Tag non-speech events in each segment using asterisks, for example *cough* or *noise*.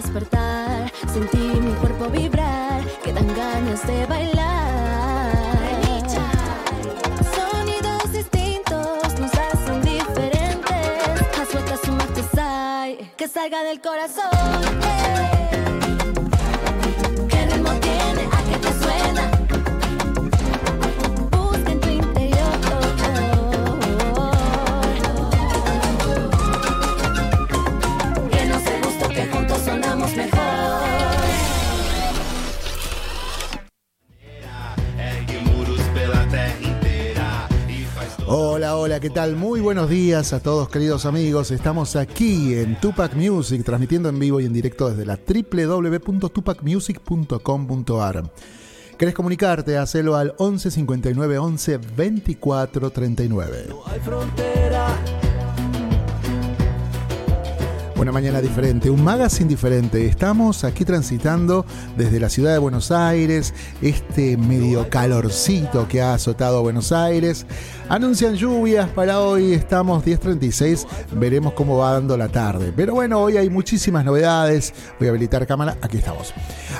despertar, sentí mi cuerpo vibrar, que dan ganas de bailar. Sonidos distintos nos hacen diferentes. Haz su que salga del corazón. ¿Qué Hola, hola, ¿qué tal? Muy buenos días a todos queridos amigos. Estamos aquí en Tupac Music, transmitiendo en vivo y en directo desde la www.tupacmusic.com.ar. ¿Querés comunicarte? Hacelo al 11 59 11 24 39. Una mañana diferente, un magazine diferente. Estamos aquí transitando desde la ciudad de Buenos Aires, este medio calorcito que ha azotado Buenos Aires. Anuncian lluvias para hoy, estamos 10.36, veremos cómo va dando la tarde. Pero bueno, hoy hay muchísimas novedades. Voy a habilitar cámara, aquí estamos.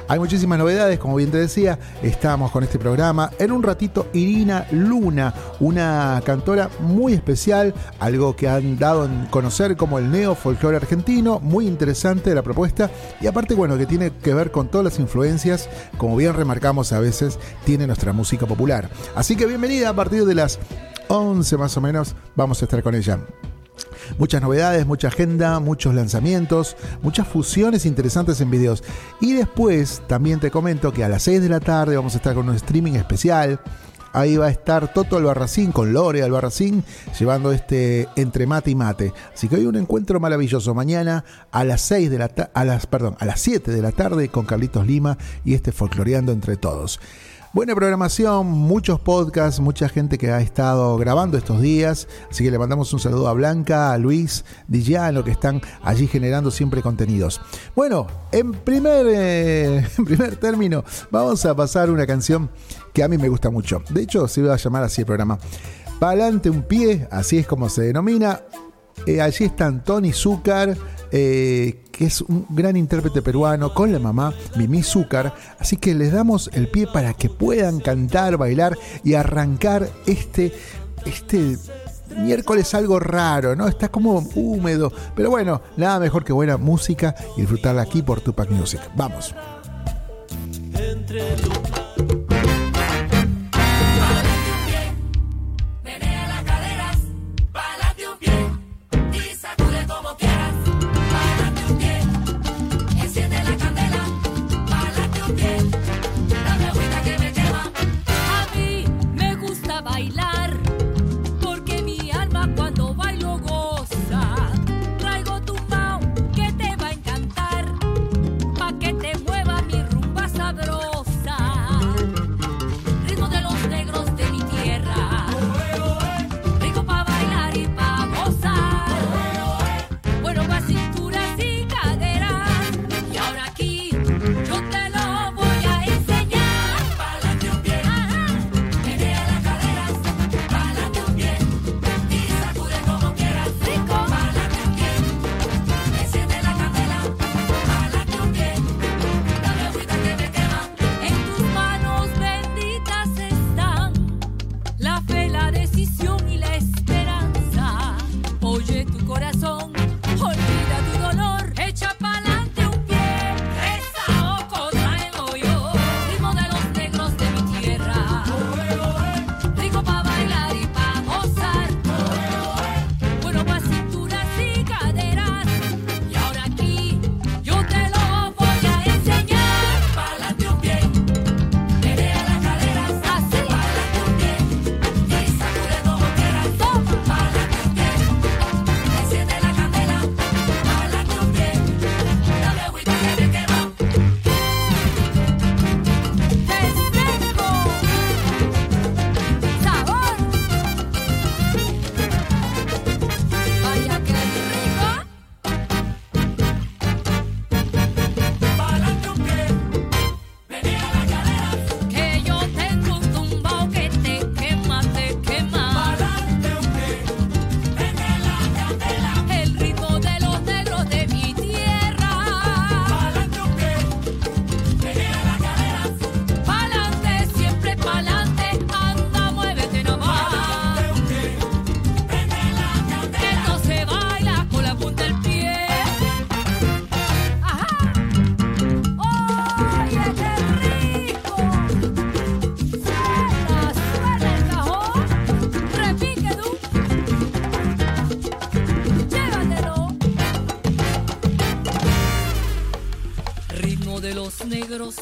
Hay muchísimas novedades, como bien te decía, estamos con este programa. En un ratito, Irina Luna, una cantora muy especial, algo que han dado en conocer como el neo folclore argentino, muy interesante la propuesta y aparte, bueno, que tiene que ver con todas las influencias, como bien remarcamos a veces, tiene nuestra música popular. Así que bienvenida a partir de las 11 más o menos, vamos a estar con ella. Muchas novedades, mucha agenda, muchos lanzamientos, muchas fusiones interesantes en videos. Y después también te comento que a las 6 de la tarde vamos a estar con un streaming especial. Ahí va a estar Toto Albarracín con Lore Albarracín llevando este entre mate y mate. Así que hoy un encuentro maravilloso. Mañana a las 6 de la a las perdón, a las 7 de la tarde con Carlitos Lima y este folcloreando entre todos. Buena programación, muchos podcasts, mucha gente que ha estado grabando estos días. Así que le mandamos un saludo a Blanca, a Luis, Dillano, que están allí generando siempre contenidos. Bueno, en primer, eh, *laughs* en primer término, vamos a pasar una canción que a mí me gusta mucho. De hecho, se iba a llamar así el programa. Pa'lante un pie, así es como se denomina. Eh, allí están Tony Zúcar, eh, que es un gran intérprete peruano, con la mamá Mimi Zúcar. Así que les damos el pie para que puedan cantar, bailar y arrancar este, este miércoles algo raro, ¿no? Está como húmedo. Pero bueno, nada mejor que buena música y disfrutarla aquí por Tupac Music. Vamos.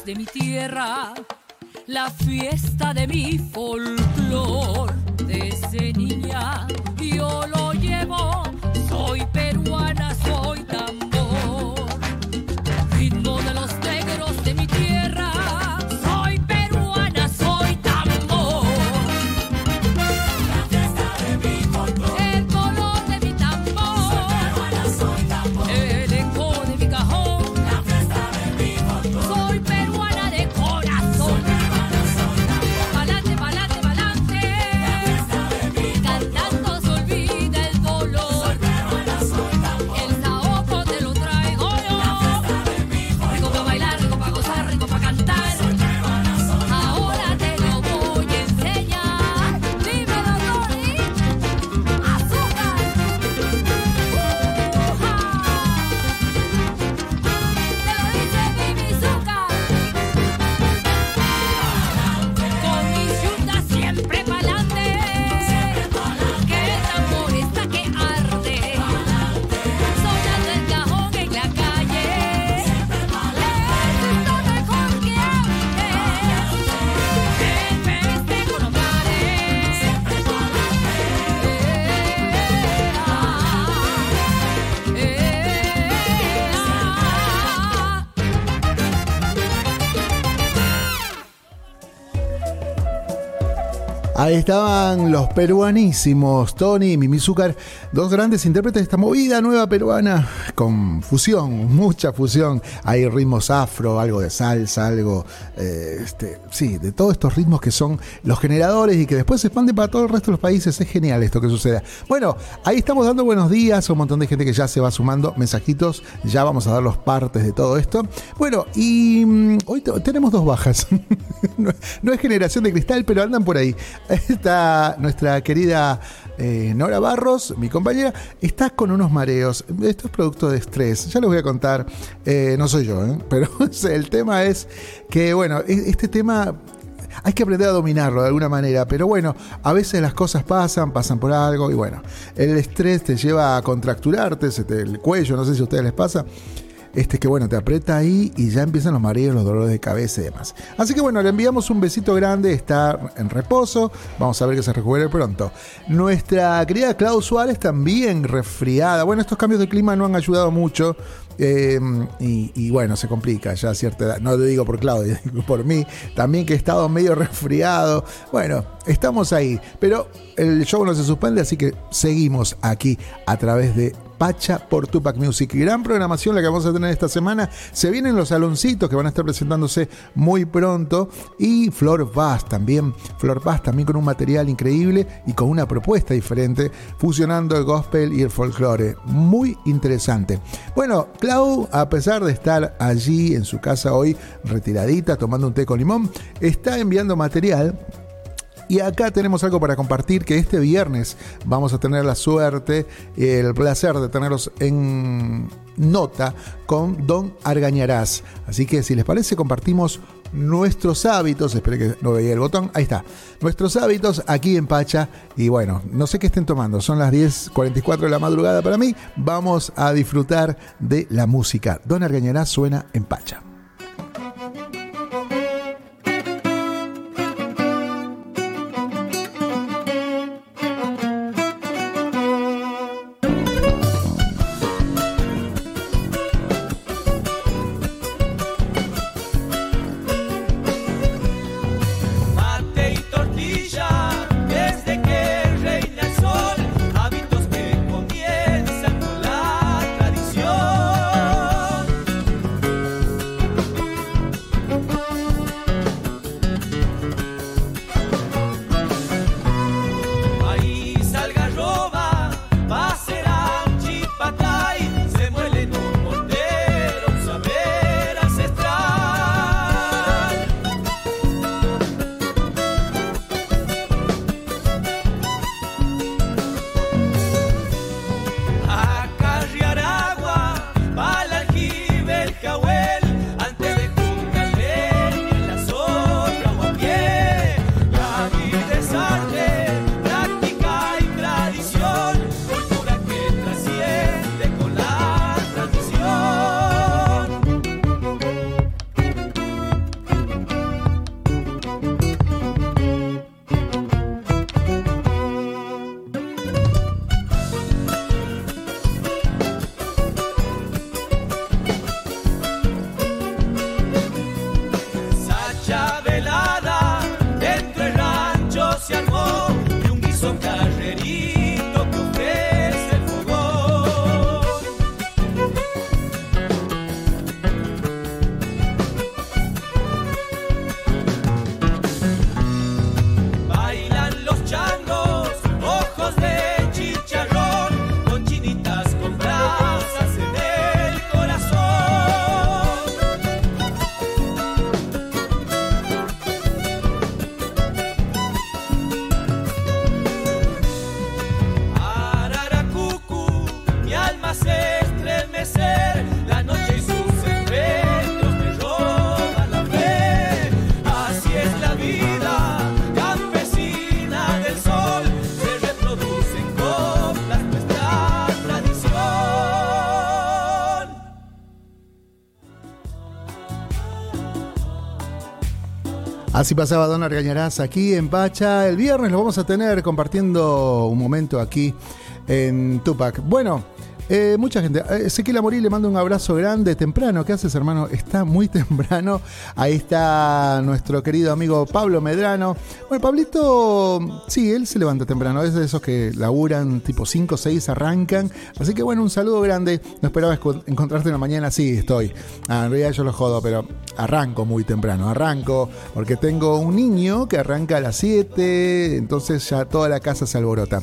De mi tierra, la fiesta de mi folclor. Desde niña yo lo llevo, soy peruana, soy Ahí estaban los peruanísimos, Tony y Mimi Zúcar, dos grandes intérpretes de esta movida nueva peruana, con fusión, mucha fusión. Hay ritmos afro, algo de salsa, algo, eh, este, sí, de todos estos ritmos que son los generadores y que después se expanden para todo el resto de los países. Es genial esto que suceda. Bueno, ahí estamos dando buenos días a un montón de gente que ya se va sumando, mensajitos, ya vamos a dar los partes de todo esto. Bueno, y mm, hoy te- tenemos dos bajas. *laughs* no, no es generación de cristal, pero andan por ahí. Está nuestra querida eh, Nora Barros, mi compañera, está con unos mareos. Esto es producto de estrés. Ya les voy a contar. Eh, no soy yo, ¿eh? *laughs* pero el tema es que, bueno, e- este tema hay que aprender a dominarlo de alguna manera, pero bueno, a veces las cosas pasan, pasan por algo y bueno, el estrés te lleva a contracturarte, se te, el cuello, no sé si a ustedes les pasa. Este que bueno, te aprieta ahí y ya empiezan los mareos, los dolores de cabeza y demás. Así que bueno, le enviamos un besito grande, está en reposo, vamos a ver que se recupere pronto. Nuestra querida Clau Suárez también resfriada. Bueno, estos cambios de clima no han ayudado mucho. eh, y, bueno, se complica ya a cierta edad. No lo digo por Claudia, *laughs* digo por mí. También que he estado medio resfriado. Bueno, estamos ahí. Pero el show no se suspende, así que seguimos aquí a través de Pacha por Tupac Music. Gran programación la que vamos a tener esta semana. Se vienen los saloncitos que van a estar presentándose muy pronto. Y Flor Vaz también. Flor Vaz también con un material increíble y con una propuesta diferente, fusionando el gospel y el folclore. Muy interesante. Bueno, Clau, a pesar de estar allí en su casa hoy, retiradita, tomando un té con limón, está enviando material y acá tenemos algo para compartir que este viernes vamos a tener la suerte, el placer de tenerlos en nota con Don Argañarás. Así que si les parece compartimos nuestros hábitos, espero que no veía el botón, ahí está, nuestros hábitos aquí en Pacha y bueno, no sé qué estén tomando, son las 10.44 de la madrugada para mí, vamos a disfrutar de la música. Don Argañarás suena en Pacha. Así pasaba Don Argañarás aquí en Pacha. El viernes lo vamos a tener compartiendo un momento aquí en Tupac. Bueno, eh, mucha gente. Eh, Ezequiel Amorí le mando un abrazo grande temprano. ¿Qué haces, hermano? Está muy *laughs* temprano. Ahí está nuestro querido amigo Pablo Medrano. Bueno, Pablito, sí, él se levanta temprano. Es de esos que laburan tipo 5 o 6, arrancan. Así que bueno, un saludo grande. No esperaba encontrarte en la mañana. Sí, estoy. Ah, en realidad yo lo jodo, pero arranco muy temprano. Arranco porque tengo un niño que arranca a las 7. Entonces ya toda la casa se alborota.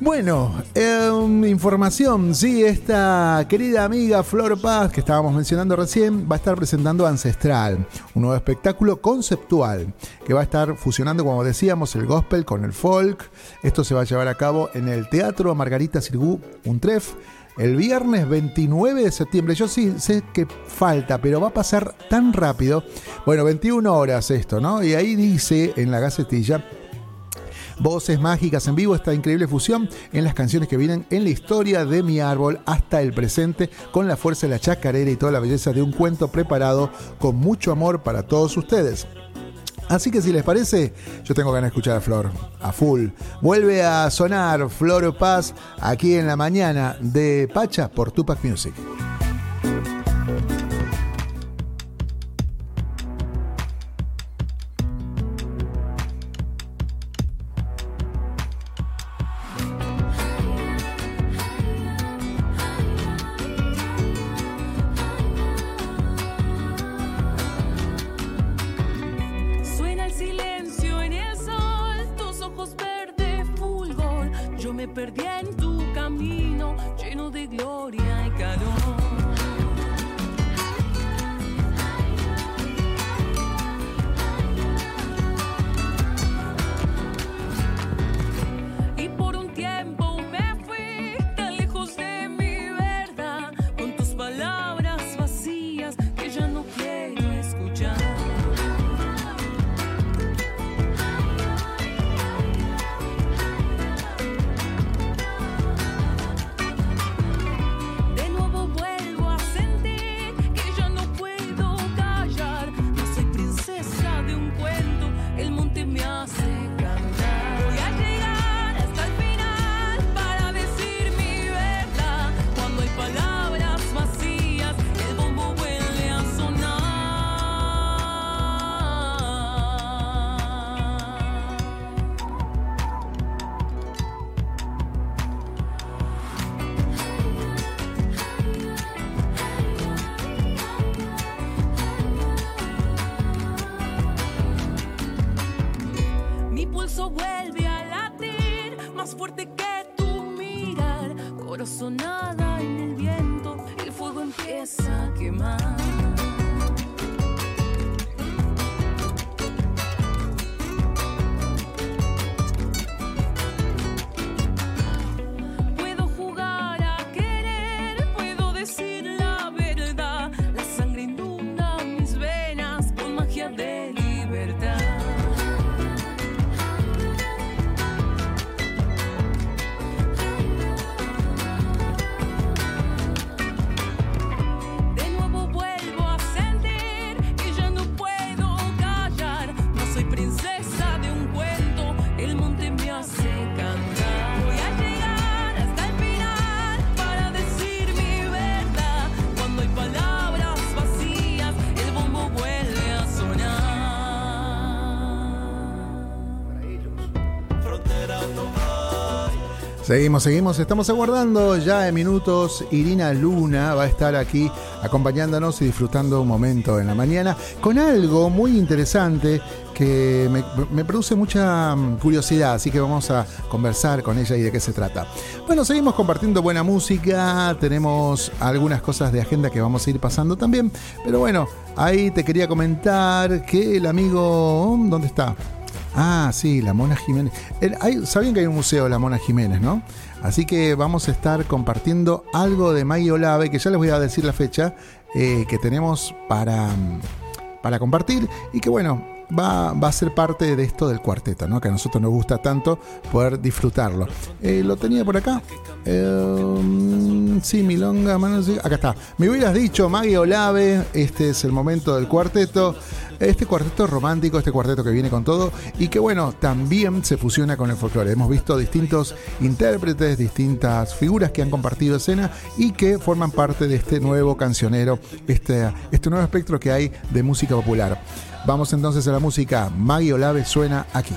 Bueno, em, información, sí, esta querida amiga Flor Paz, que estábamos mencionando recién, va a estar presentando Ancestral, un nuevo espectáculo conceptual, que va a estar fusionando, como decíamos, el gospel con el folk. Esto se va a llevar a cabo en el Teatro Margarita Sirgú Untref, el viernes 29 de septiembre. Yo sí sé que falta, pero va a pasar tan rápido. Bueno, 21 horas esto, ¿no? Y ahí dice en la gacetilla Voces mágicas en vivo, esta increíble fusión en las canciones que vienen en la historia de mi árbol hasta el presente, con la fuerza de la chacarera y toda la belleza de un cuento preparado con mucho amor para todos ustedes. Así que si les parece, yo tengo ganas de escuchar a Flor, a full. Vuelve a sonar Flor Paz aquí en la mañana de Pacha por Tupac Music. Seguimos, seguimos, estamos aguardando ya en minutos. Irina Luna va a estar aquí acompañándonos y disfrutando un momento en la mañana con algo muy interesante que me, me produce mucha mm, curiosidad, así que vamos a conversar con ella y de qué se trata. Bueno, seguimos compartiendo buena música, tenemos algunas cosas de agenda que vamos a ir pasando también, pero bueno, ahí te quería comentar que el amigo, ¿dónde está? Ah, sí, la Mona Jiménez. Sabían que hay un museo de la Mona Jiménez, ¿no? Así que vamos a estar compartiendo algo de Maggie Olave, que ya les voy a decir la fecha eh, que tenemos para, para compartir y que bueno, va, va a ser parte de esto del cuarteto, ¿no? Que a nosotros nos gusta tanto poder disfrutarlo. Eh, lo tenía por acá. Eh, sí, Milonga, mano, sí, acá está. Me hubieras dicho, Maggie Olave, este es el momento del cuarteto. Este cuarteto romántico, este cuarteto que viene con todo y que bueno, también se fusiona con el folclore. Hemos visto distintos intérpretes, distintas figuras que han compartido escena y que forman parte de este nuevo cancionero, este, este nuevo espectro que hay de música popular. Vamos entonces a la música. Maggie Olave suena aquí.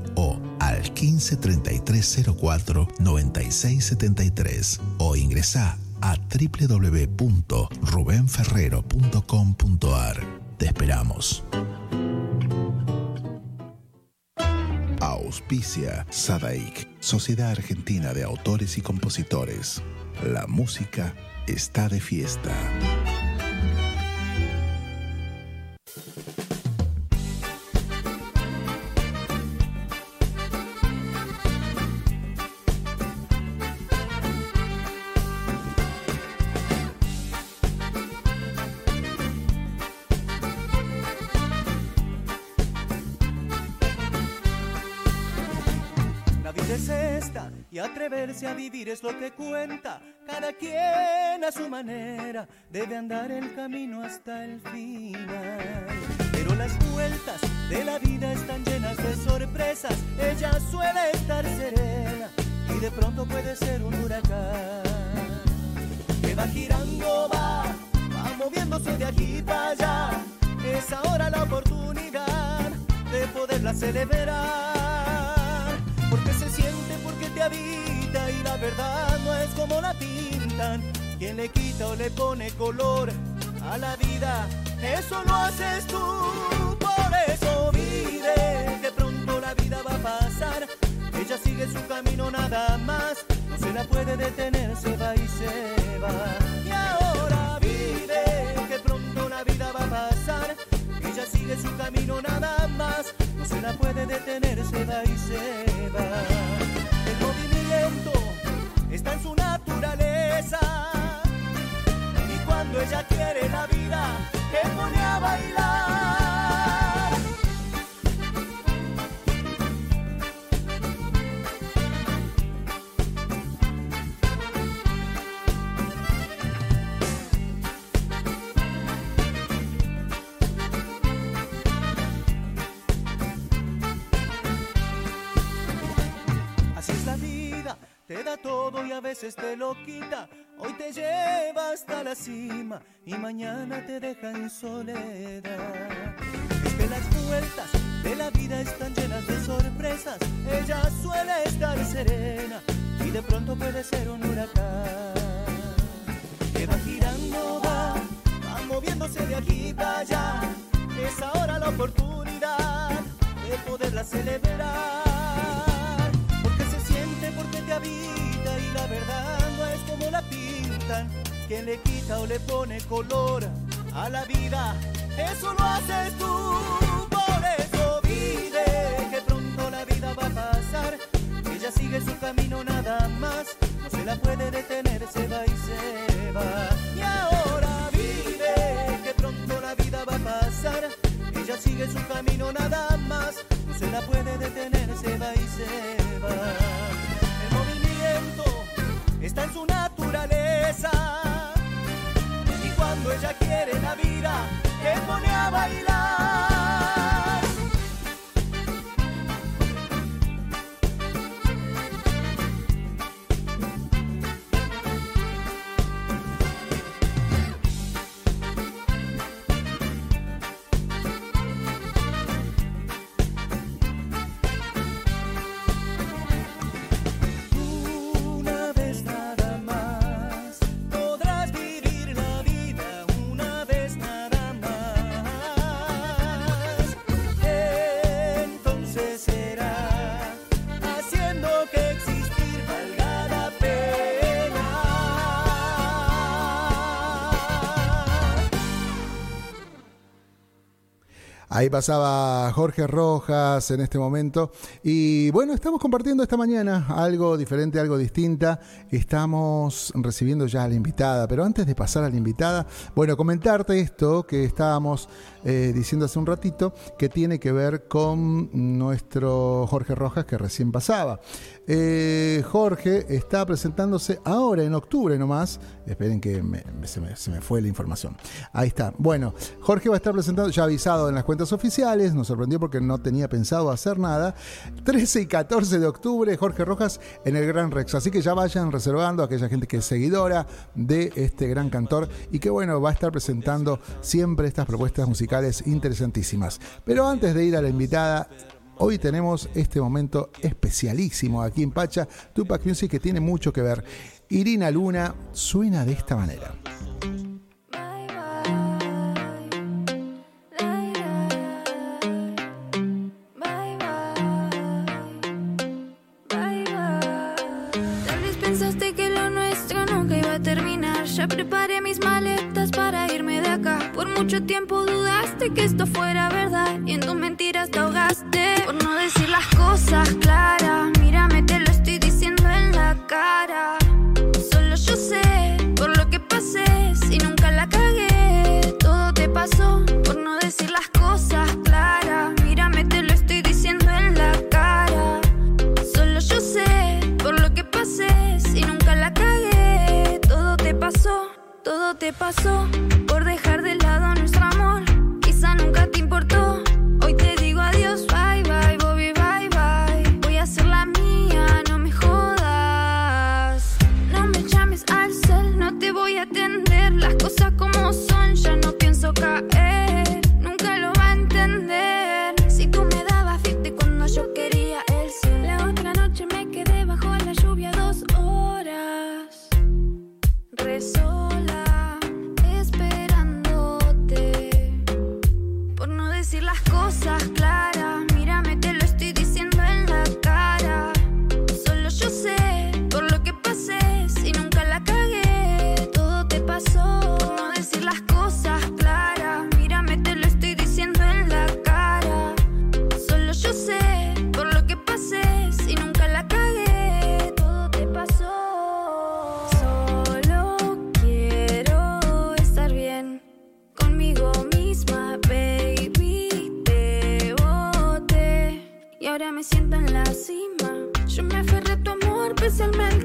o al 15 33 04 96 73 o ingresa a www.rubenferrero.com.ar. Te esperamos. Auspicia Sadaik, Sociedad Argentina de Autores y Compositores. La música está de fiesta. A vivir es lo que cuenta. Cada quien a su manera debe andar el camino hasta el final. Pero las vueltas de la vida están llenas de sorpresas. Ella suele estar serena y de pronto puede ser un huracán. Que va girando, va, va moviéndose de aquí para allá. Es ahora la oportunidad de poderla celebrar. Porque se siente, porque te habita y la verdad no es como la pintan. Quien le quita o le pone color a la vida, eso lo haces tú. Por eso vive, que pronto la vida va a pasar. Ella sigue su camino nada más, no se la puede detener, se va y se va. Y ahora vive, que pronto la vida va a pasar. Ella sigue su camino nada más, no se la puede detener, se va y se va. Está en su naturaleza. Y cuando ella quiere la vida, te pone a bailar. Todo y a veces te lo quita. Hoy te lleva hasta la cima y mañana te deja en soledad. Es que las vueltas de la vida están llenas de sorpresas. Ella suele estar serena y de pronto puede ser un huracán. Que va girando, va, va moviéndose de aquí para allá. Es ahora la oportunidad de poderla celebrar. Porque se siente, porque te y la verdad no es como la pintan. Quien le quita o le pone color a la vida, eso lo haces tú. Por eso vive, que pronto la vida va a pasar. Ella sigue su camino nada más, no se la puede detener, se va y se va. Y ahora vive, que pronto la vida va a pasar. Ella sigue su camino nada más, no se la puede detener, se va y se va. Está en su naturaleza. Y cuando ella quiere la vida, te pone a bailar. Ahí pasaba Jorge Rojas en este momento. Y bueno, estamos compartiendo esta mañana algo diferente, algo distinta. Estamos recibiendo ya a la invitada, pero antes de pasar a la invitada, bueno, comentarte esto que estábamos eh, diciendo hace un ratito, que tiene que ver con nuestro Jorge Rojas que recién pasaba. Eh, Jorge está presentándose ahora en octubre nomás. Esperen que se, me, fue la información. Ahí está. Bueno, Jorge va a estar presentando, ya avisado en las cuentas oficiales, nos sorprendió porque no tenía pensado hacer nada. 13 y 14 de octubre, Jorge Rojas en el Gran Rex. Así que ya vayan reservando a aquella gente que es seguidora de este gran cantor y que bueno, va a estar presentando siempre estas propuestas musicales interesantísimas. Pero antes de ir a la invitada, Hoy tenemos este momento especialísimo aquí en Pacha, Tupac Music, que tiene mucho que ver. Irina Luna suena de esta manera. Ya preparé mis maletas para irme de acá. Por mucho tiempo dudaste que esto fuera verdad y en tus te ahogaste. Por no decir las cosas claras, mírame, te lo estoy diciendo en la cara. Solo yo sé por lo que pasé, si nunca la cagué. Todo te pasó por no decir las cosas claras. Mírame, te lo estoy diciendo en la cara. Solo yo sé por lo que pasé, si nunca la cagué. Todo te pasó, todo te pasó por dejar cosas claras, amor,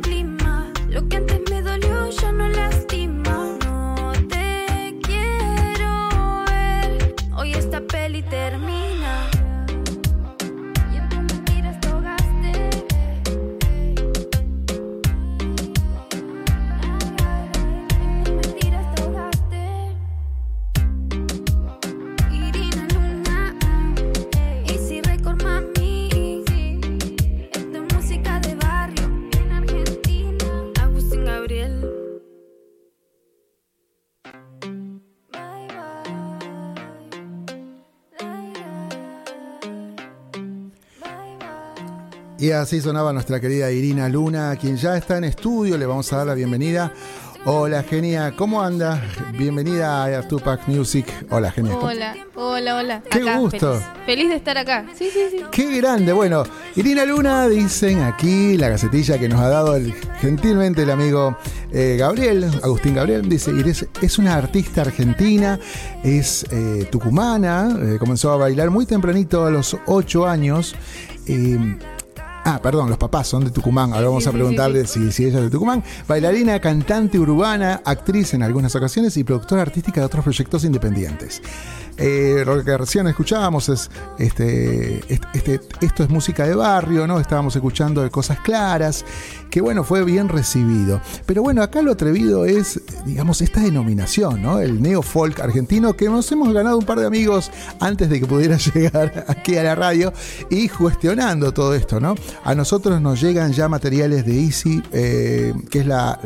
así sonaba nuestra querida Irina Luna, quien ya está en estudio. Le vamos a dar la bienvenida. Hola, Genia, ¿cómo anda? Bienvenida a Tupac Music. Hola, Genia. ¿cómo- Hola, hola, hola. Qué Acá, gusto. Feliz. Feliz de estar acá. Sí, sí, sí. Qué grande. Bueno, Irina Luna, dicen aquí la gacetilla que nos ha dado el, gentilmente el amigo eh, Gabriel, Agustín Gabriel, dice, es, es una artista argentina, es eh, tucumana, eh, comenzó a bailar muy tempranito a los 8 años. Ah, perdón, los papás son de Tucumán. Ahora vamos a preguntarle Si, si ella es de Tucumán. Bailarina, cantante urbana, actriz en algunas ocasiones y productora artística de otros proyectos independientes. Eh, lo que recién escuchábamos es este, este, esto es música de barrio, ¿no? Estábamos escuchando de cosas claras, que bueno, fue bien recibido. Pero bueno, acá lo atrevido es, digamos, esta denominación, ¿no? El neo folk argentino, que nos hemos ganado un par de amigos antes de que pudiera *laughs* llegar aquí a la radio y cuestionando todo esto, ¿no? A nosotros nos llegan ya materiales de Easy, eh, que es la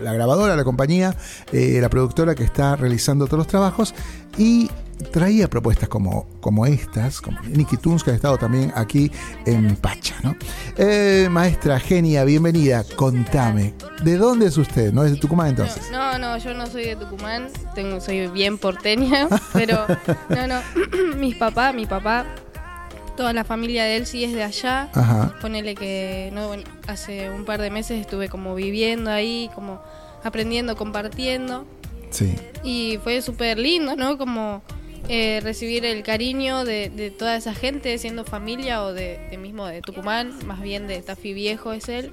grabadora, la compañía, eh, la productora que está realizando todos los trabajos, y traía propuestas como, como estas, como Nicky Tunes, que ha estado también aquí en Pacha. ¿no? Eh, maestra Genia, bienvenida. Contame, ¿de dónde es usted? ¿No es de Tucumán entonces? No, no, yo no soy de Tucumán, tengo, soy bien porteña, *laughs* pero no, no, *clears throat* mis papás, mi papá, toda la familia de él sí es de allá. Ajá. Ponele que no, bueno, hace un par de meses estuve como viviendo ahí, como aprendiendo, compartiendo. Sí. Y fue súper lindo, ¿no? Como eh, recibir el cariño de, de toda esa gente, siendo familia o de, de mismo de Tucumán, más bien de Tafi Viejo es él.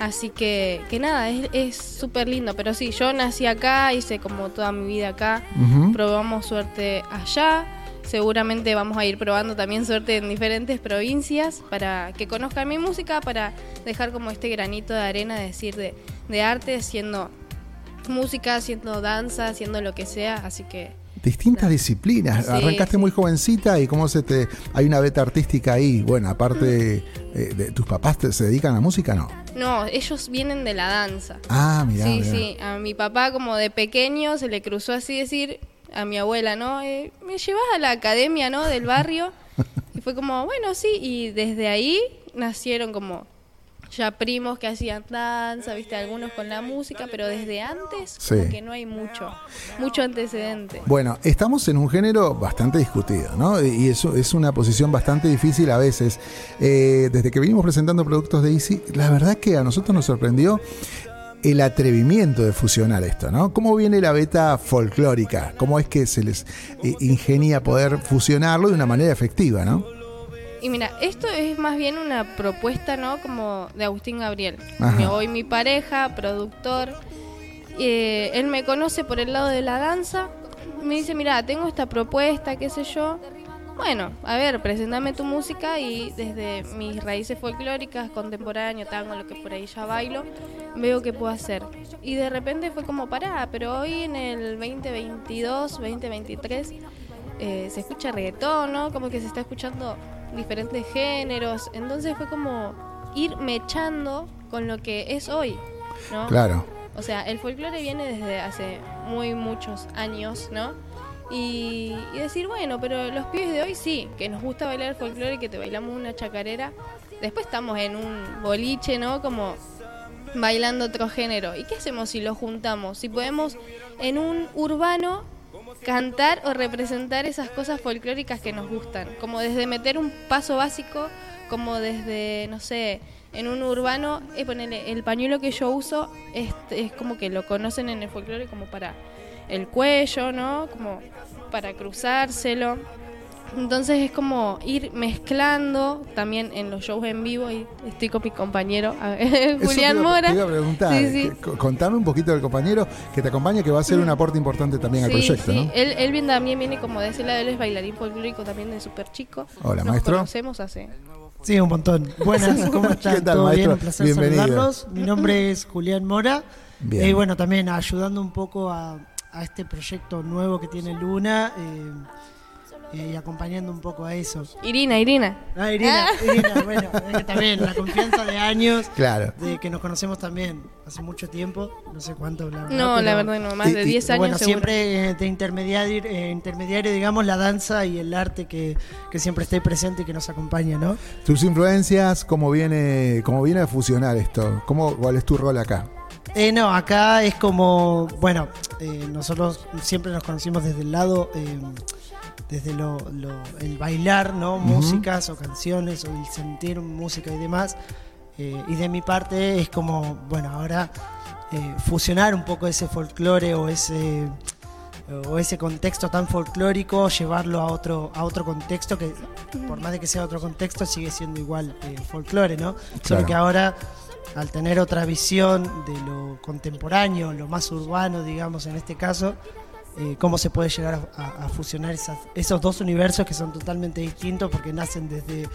Así que, que nada, es súper lindo. Pero sí, yo nací acá, hice como toda mi vida acá. Probamos suerte allá. Seguramente vamos a ir probando también suerte en diferentes provincias para que conozcan mi música, para dejar como este granito de arena, de decir, de, de arte, haciendo música, haciendo danza, haciendo lo que sea. Así que Distintas disciplinas. Sí, Arrancaste sí. muy jovencita y cómo se te. Hay una beta artística ahí. Bueno, aparte, eh, de, ¿tus papás te- se dedican a la música? No. no, ellos vienen de la danza. Ah, mira. sí, sí, a mi papá como de pequeño se le cruzó así decir a mi abuela, ¿no? Eh, me llevas a la academia, ¿no? Del barrio. *laughs* Y fue como, bueno, sí, y desde ahí nacieron como ya primos que hacían danza, viste, algunos con la música, pero desde antes como Sí. que no hay mucho, mucho antecedente. Bueno, estamos en un género bastante discutido, ¿no? Y eso es una posición bastante difícil a veces. Eh, desde que venimos presentando productos de Easy, la verdad que a nosotros nos sorprendió el atrevimiento de fusionar esto, ¿no? ¿Cómo viene la beta folclórica? ¿Cómo es que se les eh, ingenia poder fusionarlo de una manera efectiva, ¿no? Y mira, esto es más bien una propuesta, ¿no? Como de Agustín Gabriel. Ajá. Hoy mi pareja, productor. eh, él me conoce por el lado de la danza. Me dice, mira, tengo esta propuesta, qué sé yo. Bueno, a ver, presentame tu música y desde mis raíces folclóricas, contemporáneo, tango, lo que por ahí ya bailo, veo qué puedo hacer. Y de repente fue como, pará, pero hoy en el 2022, 2023, eh, se escucha reggaetón, ¿no? Como que se está escuchando diferentes géneros. Entonces fue como ir mechando con lo que es hoy, ¿no? Claro. O sea, el folclore viene desde hace muy muchos años, ¿no? Y, y decir, bueno, pero los pibes de hoy sí, que nos gusta bailar folclore, que te bailamos una chacarera. Después estamos en un boliche, ¿no? Como bailando otro género. ¿Y qué hacemos si lo juntamos? Si podemos en un urbano cantar o representar esas cosas folclóricas que nos gustan. Como desde meter un paso básico, como desde, no sé, en un urbano, eh, ponele, el pañuelo que yo uso es, es como que lo conocen en el folclore como para el cuello, ¿no? Como para cruzárselo. Entonces es como ir mezclando también en los shows en vivo y estoy con mi compañero Julián *laughs* te iba- Mora. Te iba a preguntar, Sí, sí. que- contame un poquito del compañero que te acompaña, que va a ser un aporte importante también al proyecto, sí. ¿no? Él, él también viene como de ese lado, él es bailarín folclórico también de súper chico. Hola, Nos maestro. conocemos hace. Sí, un montón. Buenas, *laughs* ¿cómo están? ¿Qué tal, ¿Todo bien? Un placer Bienvenido. saludarlos. Mi nombre es Julián Mora. Bien. Y bueno, también ayudando un poco a, a este proyecto nuevo que tiene Luna eh, eh, y acompañando un poco a eso. Irina, Irina. Ah, Irina, Irina, bueno, es que también la confianza de años, Claro. de que nos conocemos también hace mucho tiempo, no sé cuánto, la verdad. No, la verdad no, más Y- de y- 10 pero años bueno, seguro. siempre de intermediario, eh, intermediario, digamos, la danza y el arte que, que siempre esté presente y que nos acompaña, ¿no? Tus influencias, ¿cómo viene, cómo viene a fusionar esto? ¿Cómo, ¿Cuál es tu rol acá? Eh, no, acá es como, bueno, eh, nosotros siempre nos conocimos desde el lado, eh, desde lo, lo- el bailar, ¿no? Músicas o canciones o el sentir música y demás. Eh, y de mi parte es como, bueno, ahora eh, fusionar un poco ese folclore o ese o ese contexto tan folclórico, llevarlo a otro a otro contexto que por más de que sea otro contexto sigue siendo igual eh, folclore, ¿no? Claro. Solo que ahora al tener otra visión de lo contemporáneo, lo más urbano, digamos en este caso, eh, cómo se puede llegar a, fusionar esas- esos dos universos que son totalmente distintos porque nacen desde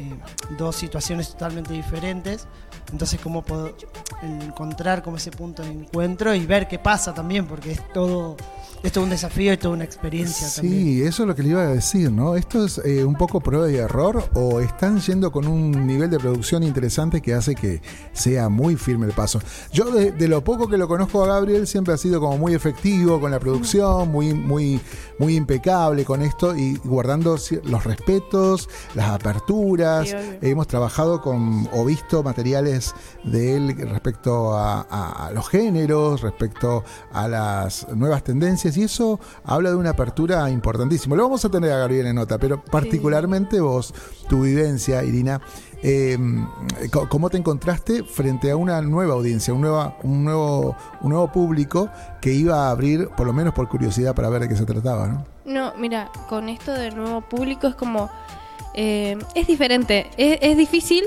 eh, dos situaciones totalmente diferentes. Entonces, cómo puedo encontrar como ese punto de encuentro y ver qué pasa también, porque es todo Es todo un desafío y toda una experiencia Sí, también. eso es lo que le iba a decir, ¿no? ¿Esto es eh, un poco prueba y error o están yendo con un nivel de producción interesante que hace que sea muy firme el paso? Yo de, de lo poco que lo conozco a Gabriel siempre ha sido como muy efectivo con la producción, muy, muy, muy impecable con esto y guardando los respetos, las aperturas. Sí. Hemos trabajado con o visto materiales de él respecto a, a- a los géneros, respecto a las nuevas tendencias y eso habla de una apertura importantísima. Lo vamos a tener a Gabriel en nota, pero particularmente vos, tu vivencia, Irina, eh, co- ¿cómo te encontraste frente a una nueva audiencia, un, nueva, un, nuevo, un nuevo público que iba a abrir, por lo menos por curiosidad, para ver de qué se trataba? ¿no? No, mira, con esto del nuevo público es como. Eh, es diferente. Es, es difícil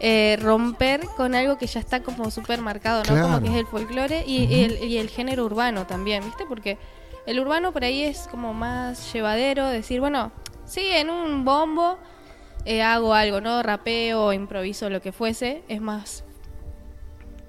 eh, romper con algo que ya está como súper marcado, ¿no? Claro. Como que es el folclore y, y el, y el género urbano también, ¿viste? Porque el urbano por ahí es como más llevadero, decir, bueno, sí, en un bombo eh, hago algo, ¿no? Rapeo, improviso, lo que fuese. Es más.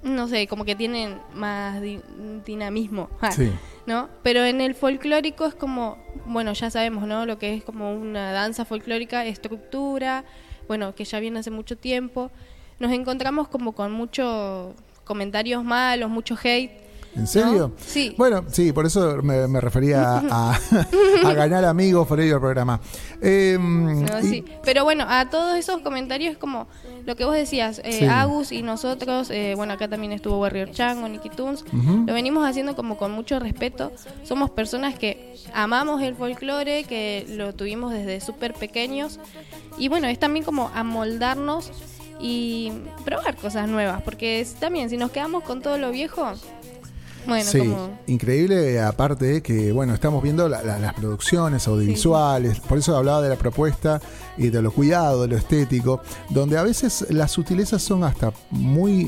No sé, como que tienen más di- dinamismo. *laughs* Sí. ¿No? Pero en el folclórico es como, bueno, ya sabemos, ¿no? Lo que es como una danza folclórica, estructura, bueno, que ya viene hace mucho tiempo. Nos encontramos como con muchos comentarios malos, mucho hate. ¿En serio? ¿no? Sí. Bueno, sí, por eso me, me refería a, *laughs* a ganar amigos por ello el programa. Eh, No, y- sí. Pero bueno, a todos esos comentarios como lo que vos decías, eh, Sí. Agus y nosotros, eh, bueno, acá también estuvo Warrior Chango, Nicky Tunes, Ujú. lo venimos haciendo como con mucho respeto. Somos personas que amamos el folclore, que lo tuvimos desde súper pequeños. Y bueno, es también como amoldarnos y probar cosas nuevas, porque es- también si nos quedamos con todo lo viejo, bueno, sí, como... increíble aparte que, bueno, estamos viendo la- la- las producciones audiovisuales, por eso hablaba de la propuesta y de lo cuidado, de lo estético, donde a veces las sutilezas son hasta muy...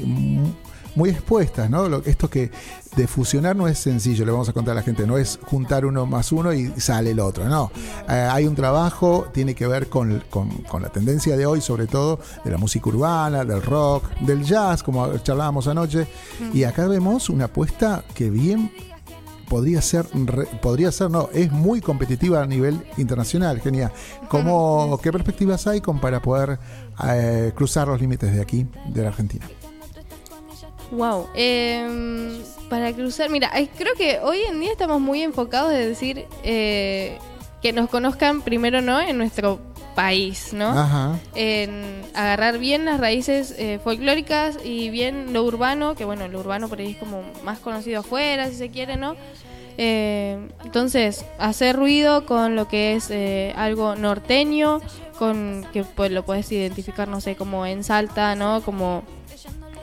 muy expuestas, ¿no? Lo- esto que de fusionar no es sencillo, le vamos a contar a la gente, no es juntar uno más uno y sale el otro, no. Eh, hay un trabajo, tiene que ver con, con- con la tendencia de hoy, sobre todo de la música urbana, del rock, del jazz, como charlábamos anoche, y acá vemos una apuesta que bien podría ser, re- podría ser, no, es muy competitiva a nivel internacional, genial. ¿Cómo, ¿Qué perspectivas hay con, para poder eh, cruzar los límites de aquí, de la Argentina? Wow. Em, para cruzar, mira, eh, creo que hoy en día estamos muy enfocados de decir eh, que nos conozcan primero, ¿no? En nuestro país, ¿no? Ajá. En agarrar bien las raíces eh, folclóricas y bien lo urbano, que bueno, lo urbano por ahí es como más conocido afuera, si se quiere, ¿no? Eh, entonces, hacer ruido con lo que es eh, algo norteño, con que pues, lo puedes identificar, no sé, como en Salta, ¿no? Como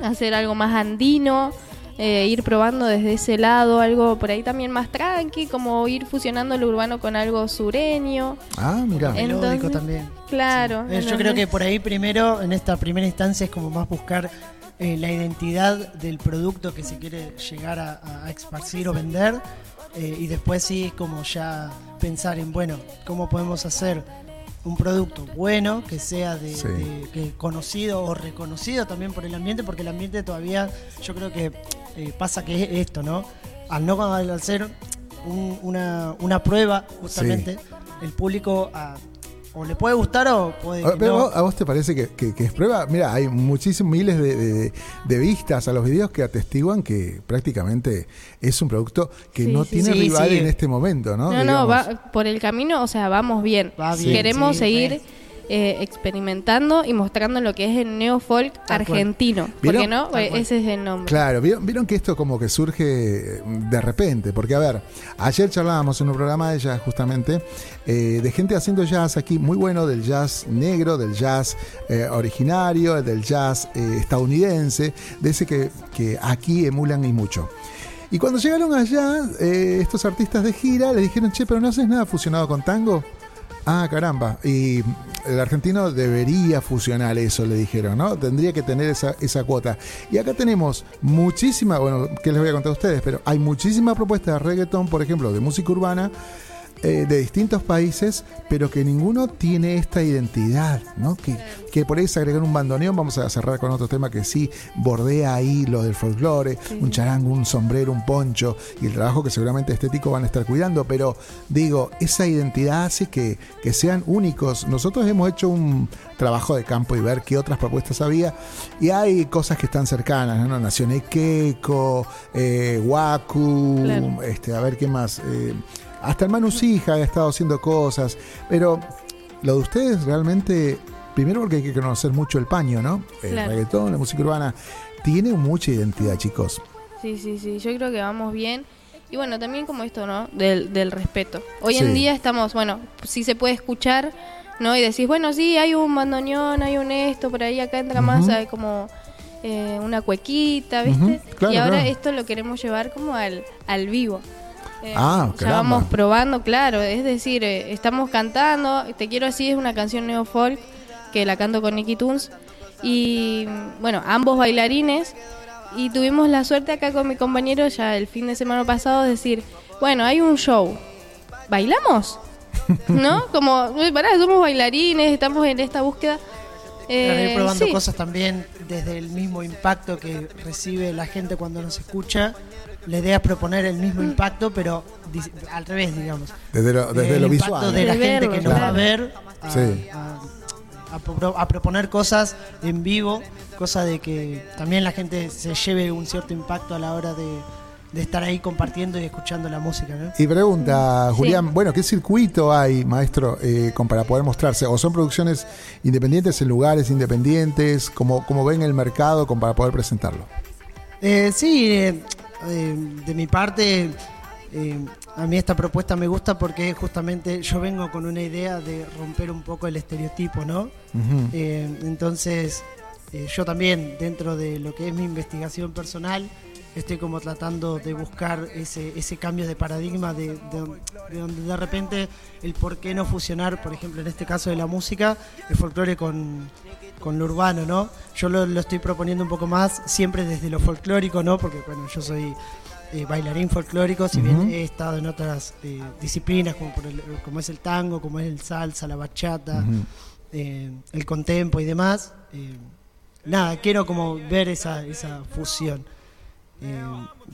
hacer algo más andino, eh, ir probando desde ese lado, algo por ahí también más tranqui, como ir fusionando lo urbano con algo sureño. Ah, mira. Melódico también. Claro. Eh, Yo creo que por ahí primero, en esta primera instancia, es como más buscar eh, la identidad del producto que se quiere llegar a, a esparcir o vender. eh, y después sí, como ya pensar en, bueno, cómo podemos hacer un producto bueno, que sea de, Sí. de- que conocido o reconocido también por el ambiente, porque el ambiente todavía, yo creo que eh, pasa que es esto, ¿no? Al no al hacer un- una, una prueba, justamente, el público ah, o le puede gustar o puede que pero no. vos- ¿A vos te parece que, que- que es prueba? Mira, hay muchísimos miles de, de- de vistas a los videos que atestiguan que prácticamente es un producto que Sí, no sí, tiene sí. rival en este momento, ¿no? No, no, va por el camino, o sea, vamos bien. Va bien, Queremos sí, seguir. Eh, experimentando y mostrando lo que es el neofolk argentino. Porque no, Tal cual. ese es el nombre. Claro, ¿vieron, vieron que esto como que surge de repente, porque a ver, ayer charlábamos en un programa de jazz justamente, eh, de gente haciendo jazz aquí muy bueno, del jazz negro, del jazz eh, originario, del jazz eh, estadounidense, de ese que, que aquí emulan y mucho. Y cuando llegaron allá, eh, estos artistas de gira le dijeron, che, pero no haces nada fusionado con tango. Ah, caramba. Y el argentino debería fusionar eso, le dijeron, ¿no? Tendría que tener esa, esa cuota. Y acá tenemos muchísima, bueno, ¿qué les voy a contar a ustedes? Pero hay muchísima propuesta de reggaeton, por ejemplo, de música urbana, eh, de distintos países, pero que ninguno tiene esta identidad, ¿no? Que, que por ahí se agregan un bandoneón, vamos a cerrar con otro tema que sí bordea ahí lo del folclore, un charango, un sombrero, un poncho y el trabajo que seguramente estético van a estar cuidando, pero digo, esa identidad hace que, que sean únicos. Nosotros hemos hecho un trabajo de campo y ver qué otras propuestas había y hay cosas que están cercanas, ¿no? Nación Equeco, eh, Waku, Claro. este, a ver qué más. eh, hasta el Manu Sija ha estado haciendo cosas, pero lo de ustedes realmente, primero porque hay que conocer mucho el paño, ¿no? El Claro. reggaetón, la música urbana, tiene mucha identidad, chicos. Sí, sí, sí, yo creo que vamos bien. Y bueno, también como esto, ¿no? Del, del respeto. Hoy Sí. en día estamos, bueno, sí se puede escuchar, ¿no? Y decís, bueno, sí, hay un bandoneón, hay un esto, por ahí acá entra más hay como eh, una cuequita, ¿viste? Claro, y ahora claro. esto lo queremos llevar como al, al vivo. Eh, Ah, ya caramba. vamos probando, claro, es decir, eh, estamos cantando, Te quiero así es una canción neo folk que la canto con Nicky Tunes y bueno, ambos bailarines y tuvimos la suerte acá con mi compañero ya el fin de semana pasado de decir, bueno, hay un show, ¿bailamos? *laughs* ¿No? Como, "Uy, pará, somos bailarines, estamos en esta búsqueda. Para ir Eh, probando sí. cosas también desde el mismo impacto que recibe la gente cuando nos escucha. La idea es proponer el mismo impacto, pero al revés, digamos. Desde lo, desde el lo impacto visual. de la gente que nos va a ver a, Sí. a- a pro- a proponer cosas en vivo, cosa de que también la gente se lleve un cierto impacto a la hora de, de estar ahí compartiendo y escuchando la música. ¿no? Y pregunta, Sí. Julián, bueno, ¿qué circuito hay, maestro, eh, con- para poder mostrarse? ¿O son producciones independientes en lugares independientes? ¿Cómo, cómo ven el mercado con, para poder presentarlo? Eh, sí, eh, eh, de mi parte, eh, a mí esta propuesta me gusta porque justamente yo vengo con una idea de romper un poco el estereotipo, ¿no? Eh, entonces, yo también, dentro de lo que es mi investigación personal, estoy como tratando de buscar ese, ese cambio de paradigma de, de- de donde de repente el por qué no fusionar, por ejemplo, en este caso de la música, el folclore con, con lo urbano, ¿no? Yo lo, lo estoy proponiendo un poco más, siempre desde lo folclórico, ¿no? Porque, bueno, yo soy eh, bailarín folclórico, si bien he estado en otras eh, disciplinas, como, por el- como es el tango, como es el salsa, la bachata, eh, el contempo y demás. nada, quiero como ver esa, esa fusión.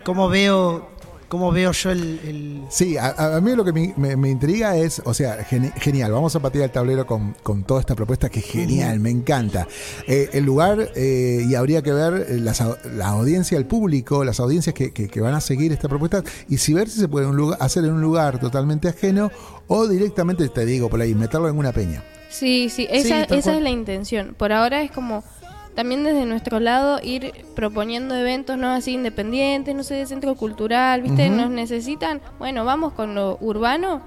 ¿Cómo veo, cómo veo yo el, el- Sí, a, a mí lo que me, me- me intriga es, o sea, geni- genial, vamos a patear el tablero con, con toda esta propuesta que genial, me encanta. Eh, el lugar, eh, y habría que ver eh, las la audiencia, el público, las audiencias que, que- que van a seguir esta propuesta, y si ver si se puede un lugar- hacer en un lugar totalmente ajeno o directamente, te digo, por ahí, meterlo en una peña. Sí, sí, esa, Sí, esa es la intención. Por ahora es como también desde nuestro lado ir proponiendo eventos no así independientes, no sé, de centro cultural, ¿viste? Nos necesitan, bueno, vamos con lo urbano,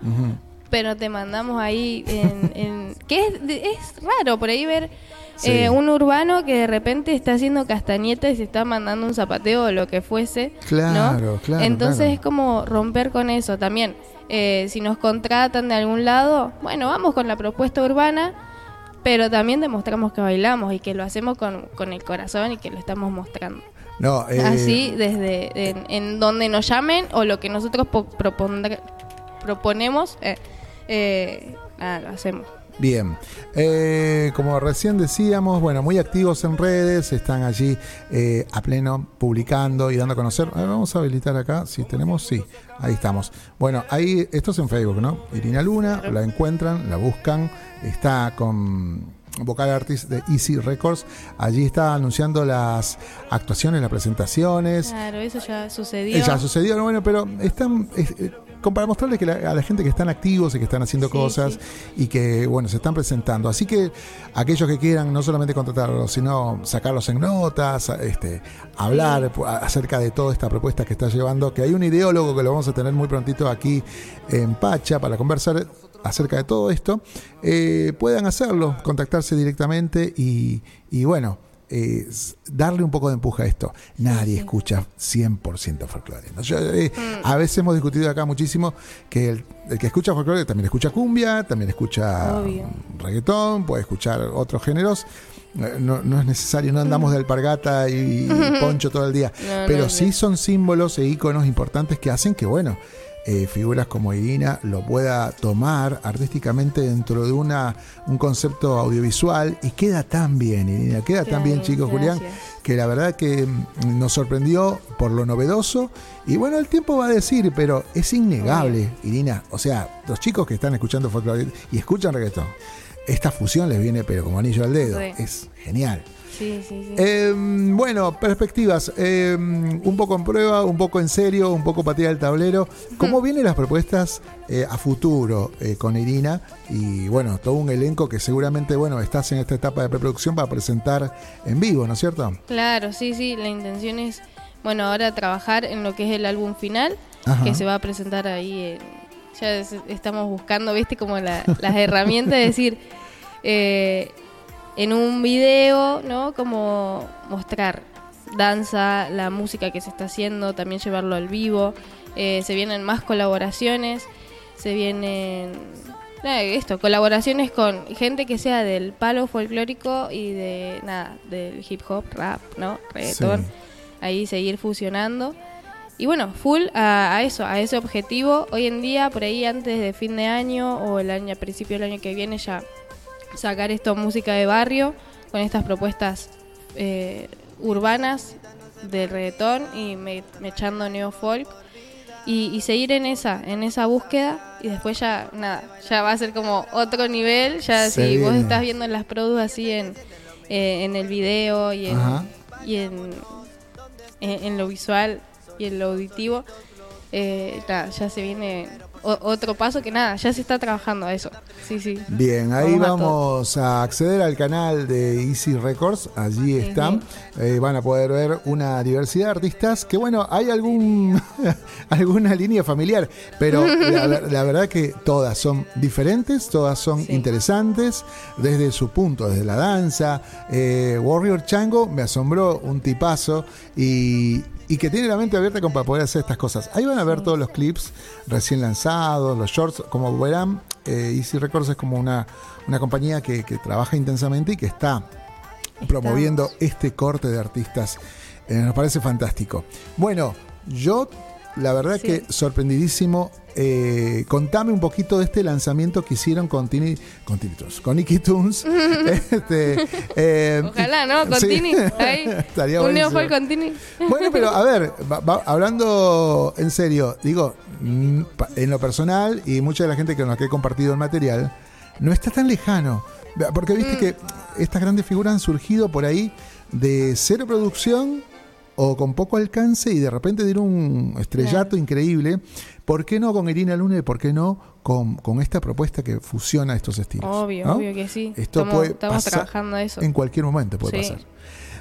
pero te mandamos ahí en... en- que es, es raro por ahí ver Sí. eh, un urbano que de repente está haciendo castañeta y se está mandando un zapateo o lo que fuese. ¿no? Claro, claro, Entonces claro. es como romper con eso también. Eh, si nos contratan de algún lado, bueno, vamos con la propuesta urbana, pero también demostramos que bailamos y que lo hacemos con, con el corazón y que lo estamos mostrando. No, *laughs* eh, Así, desde en, en donde nos llamen o lo que nosotros proponemos, eh, eh, nada, lo hacemos. Bien, Eh, como recién decíamos, bueno, muy activos en redes, están allí eh, a pleno publicando y dando a conocer. A ver, vamos a habilitar acá, si tenemos, sí, ahí estamos. Bueno, ahí, esto es en Facebook, ¿no? Irina Luna, la encuentran, la buscan, está con vocal artist de Easy Records, allí está anunciando las actuaciones, las presentaciones. Claro, eso ya sucedió. Eh, Ya sucedió, no, bueno, pero están es- eh, como para mostrarles que la- a la gente que están activos y que están haciendo Sí, cosas y que, bueno, se están presentando. Así que aquellos que quieran no solamente contratarlos, sino sacarlos en notas, este, hablar acerca de toda esta propuesta que está llevando, que hay un ideólogo que lo vamos a tener muy prontito aquí en Pacha para conversar acerca de todo esto, eh, puedan hacerlo, contactarse directamente y, y bueno, eh, darle un poco de empuje a esto. Nadie escucha 100% folclore. ¿no? Yo, eh, A veces hemos discutido acá muchísimo que el, el que escucha folclore también escucha cumbia, también escucha Obvio. reggaetón, puede escuchar otros géneros. Eh, No, no es necesario, no andamos de alpargata y, y *laughs* poncho todo el día. No, pero no, sí son símbolos e íconos importantes que hacen que, bueno, eh, figuras como Irina lo pueda tomar artísticamente dentro de una, un concepto audiovisual. Y queda tan bien, Irina, queda tan bien, chicos, Julián, que la verdad que mm, nos sorprendió por lo novedoso. Y bueno, el tiempo va a decir, pero es innegable, Irina, o sea, los chicos que están escuchando folclore y escuchan reggaetón, esta fusión les viene pero como anillo al dedo, es genial. Em, bueno, perspectivas. Em, un poco en prueba, un poco en serio, un poco patear el tablero. ¿Cómo vienen las propuestas eh, a futuro eh, con Irina? Y bueno, todo un elenco que seguramente, bueno, estás en esta etapa de preproducción para presentar en vivo, ¿no es cierto? Claro, sí, sí. La intención es, bueno, ahora trabajar en lo que es el álbum final, que se va a presentar ahí. ya estamos buscando, viste, como las herramientas de decir. Eh, en un video, ¿no? Como mostrar danza, la música que se está haciendo, también llevarlo al vivo. Eh, se vienen más colaboraciones, se vienen esto, colaboraciones con gente que sea del palo folclórico y de nada, del hip hop, rap, ¿no? Reggaetón. Ahí seguir fusionando. Y bueno, full a, eso, a ese objetivo. Hoy en día, por ahí antes de fin de año o el año, a principio del año que viene, ya sacar esto música de barrio con estas propuestas eh, urbanas del reggaetón y me, echando neofolk. Y, y seguir en esa en esa búsqueda y después ya nada ya va a ser como otro nivel. Ya si vos estás viendo las produs así en eh, en el video y en, y en, en, lo visual y en lo auditivo eh, ya se viene otro paso que nada, ya se está trabajando a eso. Sí, sí. Bien, ahí vamos, a, acceder al canal de Easy Records, allí están. Eh, van a poder ver una diversidad de artistas que, bueno, hay algún *laughs* alguna línea familiar, pero *laughs* la, verdad que todas son diferentes, todas son interesantes desde su punto, desde la danza. Eh, Warrior Chango me asombró un tipazo y, y que tiene la mente abierta para poder hacer estas cosas. Ahí van a ver todos los clips recién lanzados, los shorts, como verán, eh, Easy Records es como una, una compañía que, trabaja intensamente y que está, promoviendo este corte de artistas. Eh, nos parece fantástico. Bueno, yo la verdad que sorprendidísimo. Eh, contame un poquito de este lanzamiento que hicieron con Tini, con Tini con Nicky Tunes. *laughs* este, eh, Ojalá, ¿no? Con Tini. Ahí. *laughs* Estaría un fue con Tini. Bueno, pero a ver, hablando en serio, digo, en lo personal y mucha de la gente con la que he compartido el material, no está tan lejano. Porque viste mm. que estas grandes figuras han surgido por ahí de cero producción o con poco alcance y de repente dieron un estrellato increíble. ¿Por qué no con Irina Luna y por qué no con, con esta propuesta que fusiona estos estilos? Obvio, obvio que sí. Esto estamos, puede estamos trabajando eso. En cualquier momento puede pasar.